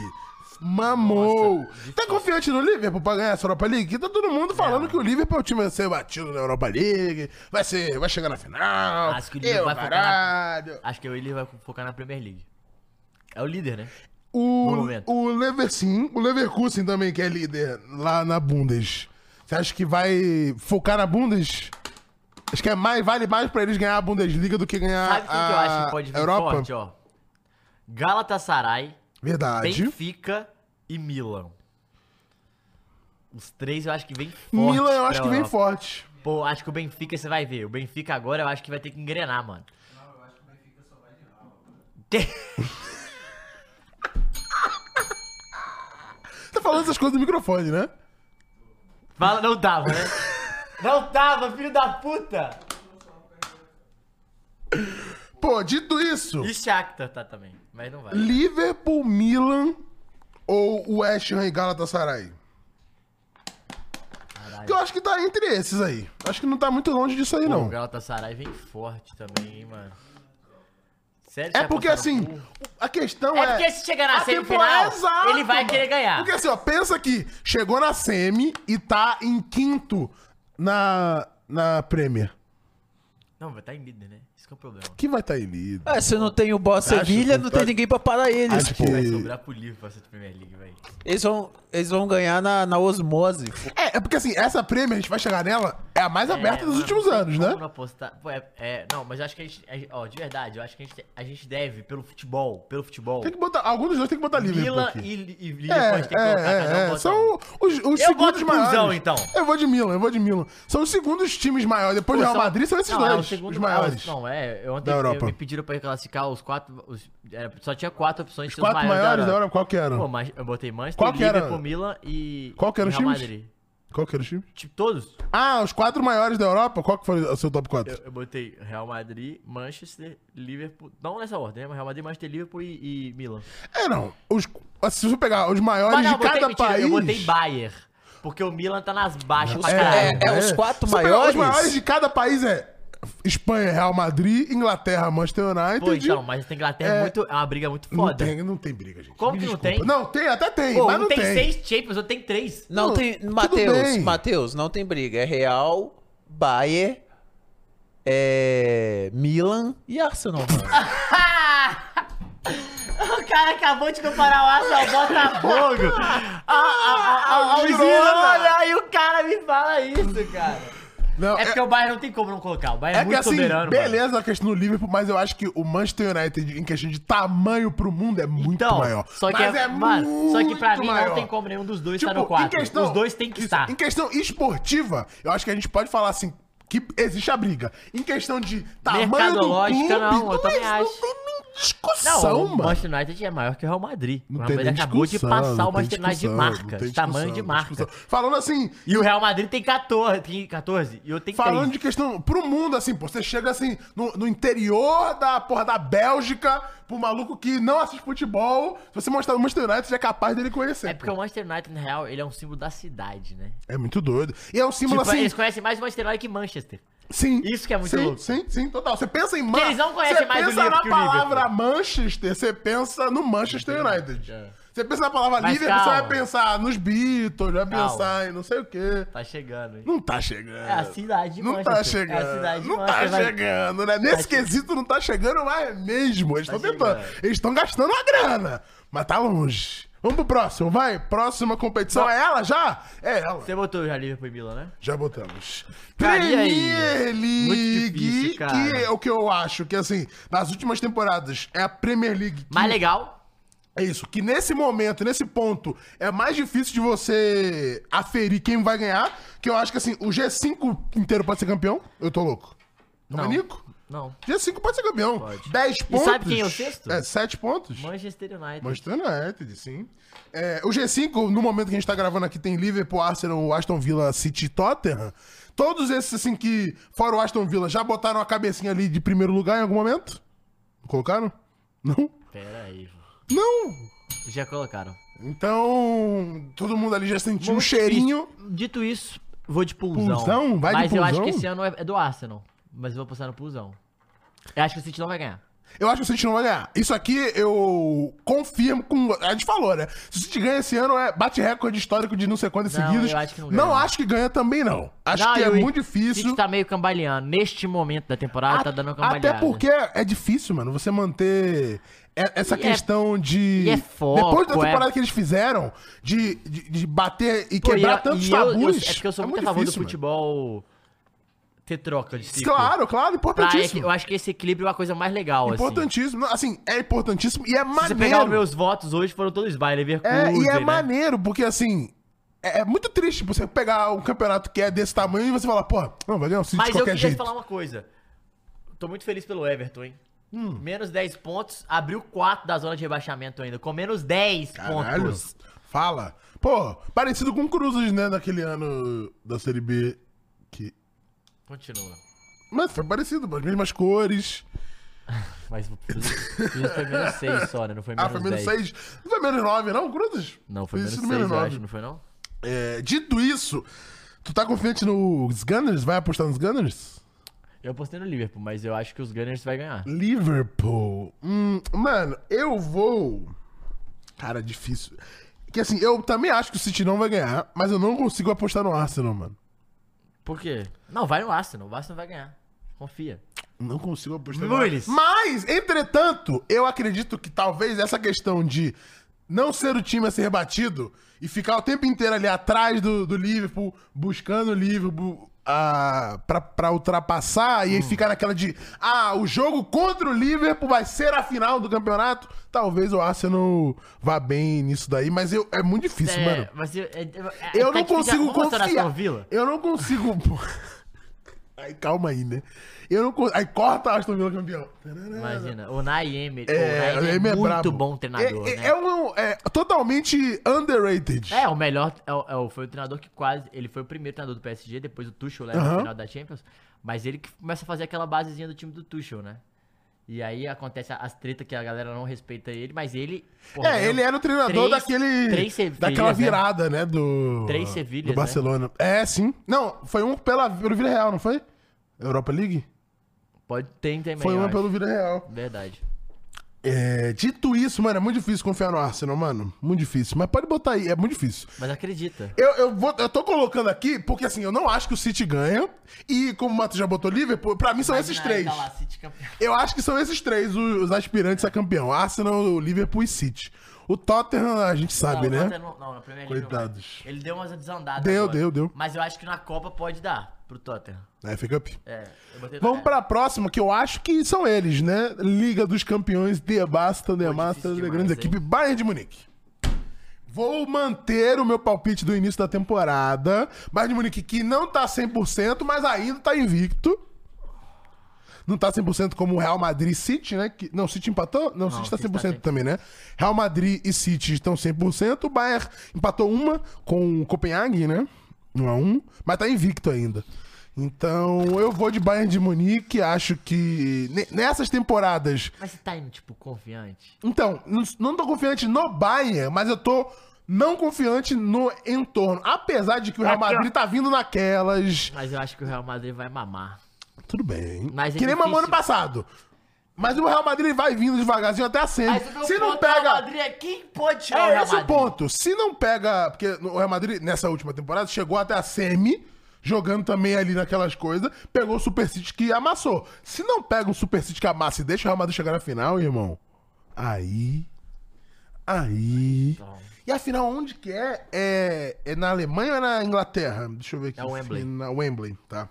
Mamou. tá confiante no Liverpool pra ganhar essa Europa League? Tá todo mundo falando que o Liverpool é o time vai ser batido na Europa League, vai, ser, vai chegar na final. Acho que o Liverpool vai focar na-. Acho que ele vai focar na Premier League. É o líder, né? O, o Leverkusen, o Leverkusen também, que é líder lá na Bundes. Você acha que vai focar na Bundes? Acho que é mais, vale mais pra eles ganhar a Bundesliga do que ganhar Sabe quem que eu a acho que pode vir Europa? forte, ó? Galatasaray, Verdade. Benfica e Milan. Os três eu acho que vem forte. Milan eu acho que vem forte. Pô, acho que o Benfica você vai ver. O Benfica agora eu acho que vai ter que engrenar, mano. Tem- Tá falando essas coisas no microfone, né? Fala, não tava, né? Não tava, filho da puta! Pô, dito isso, E Shakhtar tá também, mas não vai. Liverpool, Milan ou o West Ham e Galatasaray? Que eu acho que tá entre esses aí. Acho que não tá muito longe disso aí, Pô, não. o Galatasaray vem forte também, hein, mano. Sério, É porque assim, a questão é. É porque se chegar na semifinal, temporada- Exato, ele vai querer ganhar. Porque assim, ó, pensa que chegou na semi e tá em quinto na, na Premier. Não, vai estar em líder, né? Que é o problema. Que vai estar tá em líder. Ah, se não tem o Boss Sevilha, não tem ninguém pra parar eles, Acho que- Vai sobrar pro livro pra ser de Premier League, velho. Eles vão, eles vão ganhar na, na osmose. É, é porque assim, essa Premier, a gente vai chegar nela, é a mais aberta dos mano, últimos anos, né? Não, apostar. Pô, é, é, não, mas eu acho que a gente, Ó, de verdade, eu acho que a gente, a gente deve, pelo futebol, pelo futebol. Tem que botar. Algum dos dois tem que botar. Milan aqui. e, e Liverpool É, tem que colocar, cada um é, é, bota São um. os, os Eu segundos boto maiores. Cusão, então. Eu vou de Milan, eu vou de Milan. São os segundos times maiores. Depois do Real Madrid são esses não, é dois. os maiores. Não, é. Eu ontem Da Europa. eu- me pediram pra classificar os quatro. os- era- só tinha quatro opções. Os quatro maiores da Europa, qual que eram? Pô, mas eu botei Manchester, Qual que era? Liverpool, Milan e. Qual que eram e os Real times? Madrid. Qual que era o time? Tipo, todos. Ah, os quatro maiores da Europa, qual que foi o seu top 4? Eu, eu botei Real Madrid, Manchester, Liverpool. Não nessa ordem, né? Mas Real Madrid, Manchester, Liverpool e, e Milan. É, não. Os, se você pegar os maiores não, de botei, cada mentira, país. eu botei Bayern. Porque o Milan tá nas baixas pra É, caralho. é, os quatro Se você pegar maiores? Os maiores de cada país é Espanha, Real Madrid, Inglaterra, Manchester United. Pô, então, mas a Inglaterra é, É. muito, é uma briga muito Não foda. tem, não tem briga, gente. Como Me que não desculpa. tem? Não, tem, até tem, Pô, mas não tem, tem. seis Champions, outro tem três. Não, Não, tem. Matheus. Matheus, não tem briga. É Real, Bayern, é. Milan e Arsenal. O cara acabou de comparar o Arsenal ao Botafogo. Ah, ah, ah, ah, ao Girona. Girona. E o cara me fala isso, cara. Não, É porque o Bayern não tem como não colocar. O Bayern é, É que muito assim, soberano, mano. beleza a questão do Liverpool, mas eu acho que o Manchester United, em questão de tamanho pro mundo, é muito Então, maior. só que, mas é, é mano, só que pra mim maior. não tem como nenhum dos dois Tipo, estar no 4. em questão- Os dois têm que isso, estar. Em questão esportiva, eu acho que a gente pode falar assim, que existe a briga. Em questão de tamanho do clube, não, eu também acho. Não discussão, Não, o mano. Manchester United é maior que o Real Madrid. Não o Real Madrid acabou de passar o Manchester United de marca. De tamanho de marca. Falando assim, E o Real Madrid tem 14, tem 14 e eu tenho Falando 3. de questão pro mundo, assim, pô, você chega assim no, no interior da porra da Bélgica, pro maluco que não assiste futebol, se você mostrar o Manchester United, você é capaz dele conhecer. É porque pô. o Manchester United, na real, ele é um símbolo da cidade, né? é muito doido. E é um símbolo Tipo, assim. eles conhecem mais o Manchester United que Manchester. Sim. Isso que é muito sim, louco. Sim, sim, total. Você pensa em Man- eles não conhecem você mais o pensa Liverpool na que o Liverpool. palavra Manchester, você pensa no Manchester United. É. Você pensa na palavra Mas Liverpool, você vai pensar nos Beatles, vai Calma. pensar em não sei o quê. Tá chegando, hein? Não tá chegando. É a cidade de Não Manchester. tá chegando. É a cidade de não tá Manchester, vai- chegando, né? Nesse che- quesito não tá chegando mais mesmo. Eles Tá estão tentando. chegando. Eles estão gastando uma grana. Mas tá longe. Vamos pro próximo, vai. Próxima competição. É ela já? É ela. Você botou já Liverpool e Milan, né? Já botamos. Cara, e aí? Premier League, Muito difícil, cara. que é o que eu acho que, assim, nas últimas temporadas é a Premier League que Mais legal. é isso, que nesse momento, nesse ponto, é mais difícil de você aferir quem vai ganhar, que eu acho que, assim, o G5 inteiro pode ser campeão. Eu tô louco. Não, é Não. Nico? Não. G5 pode ser campeão. Pode. 10 E pontos. sabe quem é o sexto? É, 7 pontos. Manchester United. Manchester United, sim. É, o G5, no momento que a gente tá gravando aqui, tem Liverpool, Arsenal, Aston Villa, City e Tottenham. Todos esses, assim, que, fora o Aston Villa, já botaram a cabecinha ali de primeiro lugar em algum momento? Colocaram? Não? Pera aí. Não! Já colocaram. Então, todo mundo ali já sentiu um cheirinho. Dito isso, vou de pulsão. Pulsão? Vai de Mas eu acho pulsão? que esse ano é do Arsenal. Mas eu vou postar no pulsão. Eu acho que o City não vai ganhar. Eu acho que o City não vai ganhar. Isso aqui eu confirmo com. A gente falou, né? Se o City ganha esse ano, é bate recorde histórico de não sei quantos Não, seguidos. eu acho que não ganha. acho que ganha também, não. Acho Não, que é o muito difícil. City tá meio cambaleando. Neste momento da temporada, tá dando cambaleada. Até porque é difícil, mano, você manter é- essa E é- questão de. e é foco, Depois da é- temporada que eles fizeram, de, de, de bater e Pô, quebrar e eu- tantos e eu- eu- tabus. é porque eu sou muito a favor difícil, do futebol ter troca de ciclo. Claro, claro, Pra, importantíssimo. eu acho que esse equilíbrio é uma coisa mais legal, assim. Importantíssimo. Não, Assim, é importantíssimo e é Se você maneiro. pegar os meus votos hoje, foram todos Bayern Leverkusen, É, e é né? maneiro, porque assim. É, é muito triste você pegar um campeonato que é desse tamanho e você falar, pô, não, vai ganhar o City Mas de eu qualquer queria te jeito. falar uma coisa. Tô muito feliz pelo Everton, hein? Hum. Menos 10 pontos, abriu 4 da zona de rebaixamento ainda, com menos 10 Caralho. pontos. Fala. Pô, parecido com o Cruzes, né, naquele ano da Série B. Que... Continua. Mas foi parecido, as mesmas cores. Mas o foi menos 6 só, né? Não foi Ah, menos foi menos 10. 6. Não foi menos 9, não, Cruzes? Não, foi menos isso 6, no eu acho, não foi não? É, dito isso, tu tá confiante nos Gunners? Vai apostar nos Gunners? Eu apostei no Liverpool, mas eu acho que os Gunners vai ganhar. Liverpool. Hum, mano, eu vou. Cara, difícil. Que assim, eu também acho que o City não vai ganhar, mas eu não consigo apostar no Arsenal, mano. Por quê? Não, vai no Arsenal, o Arsenal vai ganhar. Confia. Não consigo apostar no Arsenal. Mas, entretanto, eu acredito que talvez essa questão de não ser o time a ser batido e ficar o tempo inteiro ali atrás do, do Liverpool, buscando o Liverpool ah, pra, pra ultrapassar e Hum. ficar naquela de ah, o jogo contra o Liverpool vai ser a final do campeonato. Talvez o Arsenal vá bem nisso daí, mas eu, é muito difícil, É, mano. mas eu, é- é- Eu tá não difícil. consigo confiar. Eu não consigo. Aí, calma aí, né? Eu não. Aí corta a Aston Villa campeão. Imagina, o Nay Emery, É, o é, é muito brabo. bom treinador, é, é- né? é um, é totalmente underrated. É, o melhor, é é foi o treinador que quase, ele foi o primeiro treinador do PSG, depois o Tuchel leva Aham. no final da Champions, mas ele que começa a fazer aquela basezinha do time do Tuchel, né? E aí acontece as tretas que a galera não respeita ele, mas ele... porra, É, ele era o treinador três- daquele. três Sevilhas, daquela né? virada, né? Do. Três Sevilhas, Do Barcelona. É, sim. Não, foi um pela, pelo Vila Real, não foi? Europa League? Pode ter também, Foi acho. pelo Vila Real. Verdade. É, dito isso, mano, é muito difícil confiar no Arsenal, mano. Muito difícil. Mas pode botar aí, é muito difícil. Mas acredita. Eu, eu, vou, eu tô colocando aqui porque, assim, eu não acho que o City ganha. E como o Mato já botou Liverpool, pra mim são esses Imagina três. tá lá. Eu acho que são esses três os, os aspirantes a campeão: Arsenal, Liverpool e City. O Tottenham, a gente sabe, não, né? Tottenham Não, não, na Premier League. Coitados. Ele deu umas desandadas Deu, agora. deu, deu. Mas eu acho que na Copa pode dar pro Tottenham. É, fica up. É, Vamos pra próxima, que eu acho que são eles, né? Liga dos Campeões, The Basta, The Master, The grande hein? equipe, Bayern de Munique. Vou manter o meu palpite do início da temporada. Bayern de Munique que não tá 100%, mas ainda tá invicto. não tá 100% como o Real Madrid e City, né? Que, não, o City empatou? Não, o City tá o City 100% tá também, né? Real Madrid e City estão 100%. O Bayern empatou uma com o Copenhague, né? 1 a 1 mas tá invicto ainda. Então, eu vou de Bayern de Munique, acho que ne- nessas temporadas Mas você tá indo, tipo, confiante? então, não, tô confiante no Bayern, mas eu tô não confiante no entorno. Apesar de que o Real. Madrid tá vindo naquelas. Mas eu acho que o Real Madrid vai mamar. Tudo bem. Mas é que nem difícil. mamou ano passado. Mas o Real Madrid vai vindo devagarzinho até a semi. O Se não o Real pega. Madrid é quem pode tirar o É Real esse o ponto. Se não pega. Porque o Real Madrid, nessa última temporada, chegou até a semi, jogando também ali naquelas coisas, pegou o Super City que amassou. Se não pega um Super City que amassa e deixa o Real Madrid chegar na final, irmão, aí. Aí. Então. E a final onde que é? é? É na Alemanha ou é na Inglaterra? Deixa eu ver aqui. É Wembley. Na Wembley, tá.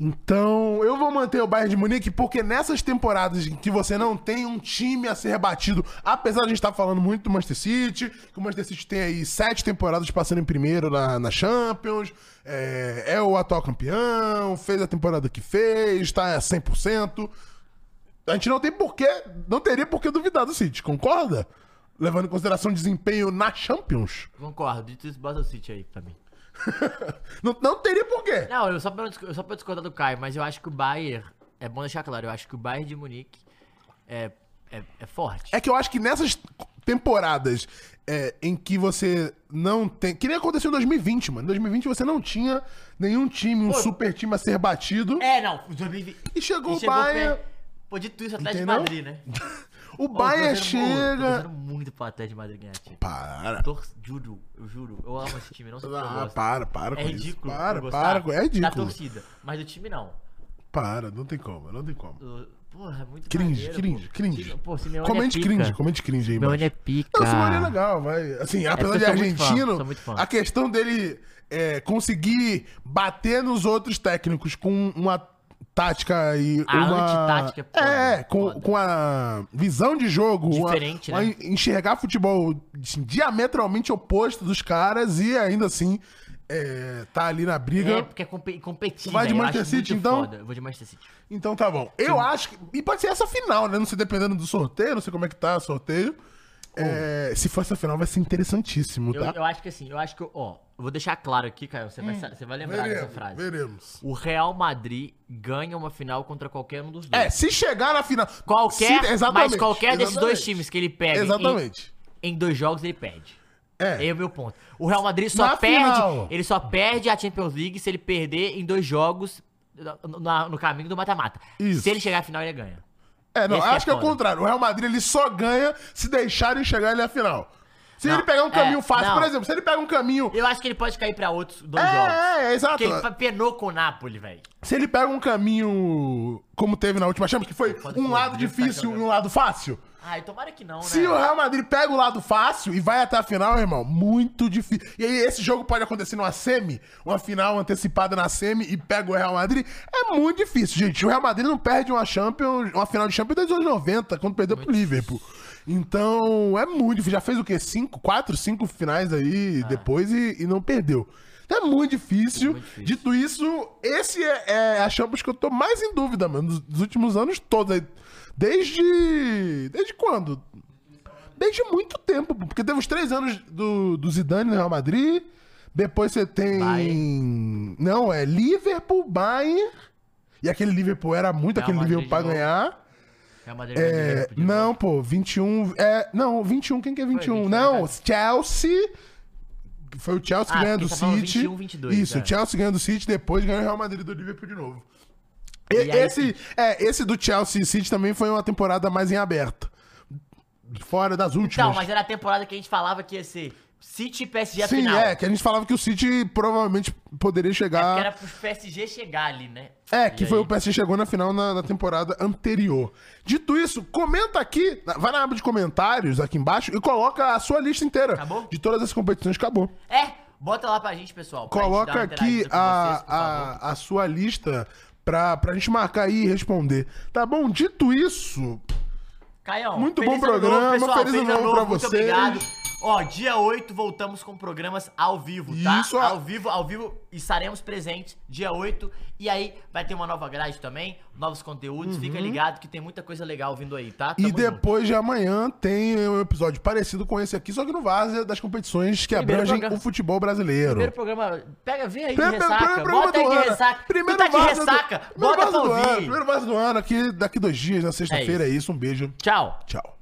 Então, eu vou manter o Bayern de Munique porque nessas temporadas em que você não tem um time a ser batido, apesar de a gente estar falando muito do Manchester City, que o Manchester City tem aí sete temporadas passando em primeiro na, na Champions, é, é o atual campeão, fez a temporada que fez, tá a 100%. A gente não tem porquê, não teria por que duvidar do City, concorda? Levando em consideração o desempenho na Champions. Concordo. Dito isso, bota o City aí pra mim. Não, não teria porquê. Não, eu só, pra, eu só pra discordar do Caio, mas eu acho que o Bayern... É bom deixar claro, eu acho que o Bayern de Munique é, é, é forte. É que eu acho que nessas temporadas é, em que você não tem. Que nem aconteceu em 2020, mano. Em 2020 você não tinha nenhum time, um Pô. super time a ser batido. É, não. 2020. E chegou o chegou Bayern. perto. Pô, dito isso, Atlético de? Madrid, né? O Bayern chega. torcendo muito pro Atlético de Madrid ganhar título. Para. Tor juro, eu juro. Eu amo esse time, não sei se eu Ah, gosto. para, para É com isso. ridículo. Para, eu gostar para. com- É Da ridículo. torcida. Mas do time, não. Para, não tem como, não tem como. Porra, é muito Cringe, maneiro, cringe, pô. cringe. Pô, Simeone Comente é pica. cringe, comente cringe aí, Simeone mano. é pica. Não, o Simone é legal, vai. Assim, apesar porque de eu sou muito fã, argentino, muito a questão dele é, conseguir bater nos outros técnicos com uma tática e A uma... antitática é É, com, foda. com a visão de jogo. uma- Diferente, uma né? Enxergar futebol assim, diametralmente oposto dos caras e ainda assim é, tá ali na briga. É, porque é compe competir, Vai de eu Manchester City, então? foda. Eu vou de Manchester City. Então tá bom. Eu acho que. E pode ser essa final, né? Não sei dependendo do sorteio, não sei como é que tá o sorteio. É, se for essa final, vai ser interessantíssimo, Eu, tá? eu acho que assim, eu acho que, ó, eu vou deixar claro aqui, Caio, você, vai, sa- você vai lembrar dessa Veremos, frase. veremos. O Real Madrid ganha uma final contra qualquer um dos dois. É, se chegar na final. Qualquer, se- exatamente, mas qualquer desses dois times que ele pega em- Exatamente. em, dois jogos, ele perde. É. É o meu ponto. O Real Madrid só Na perde, final. ele só perde a Champions League se ele perder em dois jogos no, na- no caminho do mata-mata. Se ele chegar à final, ele ganha. É, não, Esse é acho que é o contrário. O Real Madrid ele só ganha se deixarem chegar ele à final. Se Não, ele pegar um caminho é, fácil, não. por exemplo, se ele pega um caminho. Eu acho que ele pode cair pra outros dois jogos. É, é, exato. Porque ele penou com o Napoli, velho. Se ele pega um caminho como teve na última Champions, que foi um lado difícil e um lado fácil. Ai, tomara que não, Se né? o Real Madrid pega o lado fácil e vai até a final, irmão, muito difícil. E aí, esse jogo pode acontecer numa semi, uma final antecipada na semi e pega o Real Madrid. É muito difícil, gente. O Real Madrid não perde uma Champions, uma final de Champions desde os anos 90, quando perdeu pro Liverpool. Então, é muito difícil. Já fez o quê? Cinco, quatro, cinco finais aí depois e, e não perdeu. Então é muito difícil. muito difícil. Dito isso, esse é, é a Champions que eu tô mais em dúvida, mano, dos, dos últimos anos todos. Desde. Desde quando? Desde muito tempo, porque teve os três anos do, do Zidane no Real Madrid. Depois você tem. Bayern. Não, é Liverpool, Bayern. E aquele Liverpool era muito Real aquele Madrid Liverpool pra ganhar. Real Madrid É, Liverpool não, novo. pô, 21. É, não, 21, quem que é 21? 21, não, né? Chelsea. Foi o Chelsea que Ah, ganha porque do falou City. 21, 22, Isso, é. o Chelsea ganha do City, depois ganha o Real Madrid do Liverpool de novo. E- E aí, esse, é, esse do Chelsea City também foi uma temporada mais em aberta. Fora das últimas. Então, mas era a temporada que a gente falava que ia ser City e PSG Sim, final. é, que a gente falava que o City provavelmente poderia chegar. Que era pros PSG chegar ali, né? É, que E foi aí? o PSG chegou na final na, na temporada anterior. Dito isso, comenta aqui, vai na aba de comentários aqui embaixo e coloca a sua lista inteira. Acabou? De todas as competições, acabou. É, bota lá pra gente, pessoal. pra gente Coloca uma aqui a, vocês, a, a sua lista pra, pra gente marcar aí e responder. Tá bom? Dito isso, Caião, Muito bom ano novo, programa, pessoal, feliz ano novo pra vocês. obrigado. Ó, dia 8 voltamos com programas ao vivo, tá? Isso, ó. Ao vivo, ao vivo estaremos presentes dia 8. E aí vai ter uma nova grade também, novos conteúdos. Fica ligado que tem muita coisa legal vindo aí, tá? Uhum. E Tamo junto. depois de amanhã tem um episódio parecido com esse aqui, só que no Várzea das competições que Primeiro abrangem programa. o futebol brasileiro. Primeiro programa, pega, vem aí de Primeiro- ressaca. primeiro programa Bota aí do de ano. ressaca. Primeiro tu tá de do- ressaca, primeiro bota pra do ano, ouvir. Primeiro vaso do ano, aqui daqui dois dias, na sexta-feira é isso. Um beijo. Tchau. Tchau.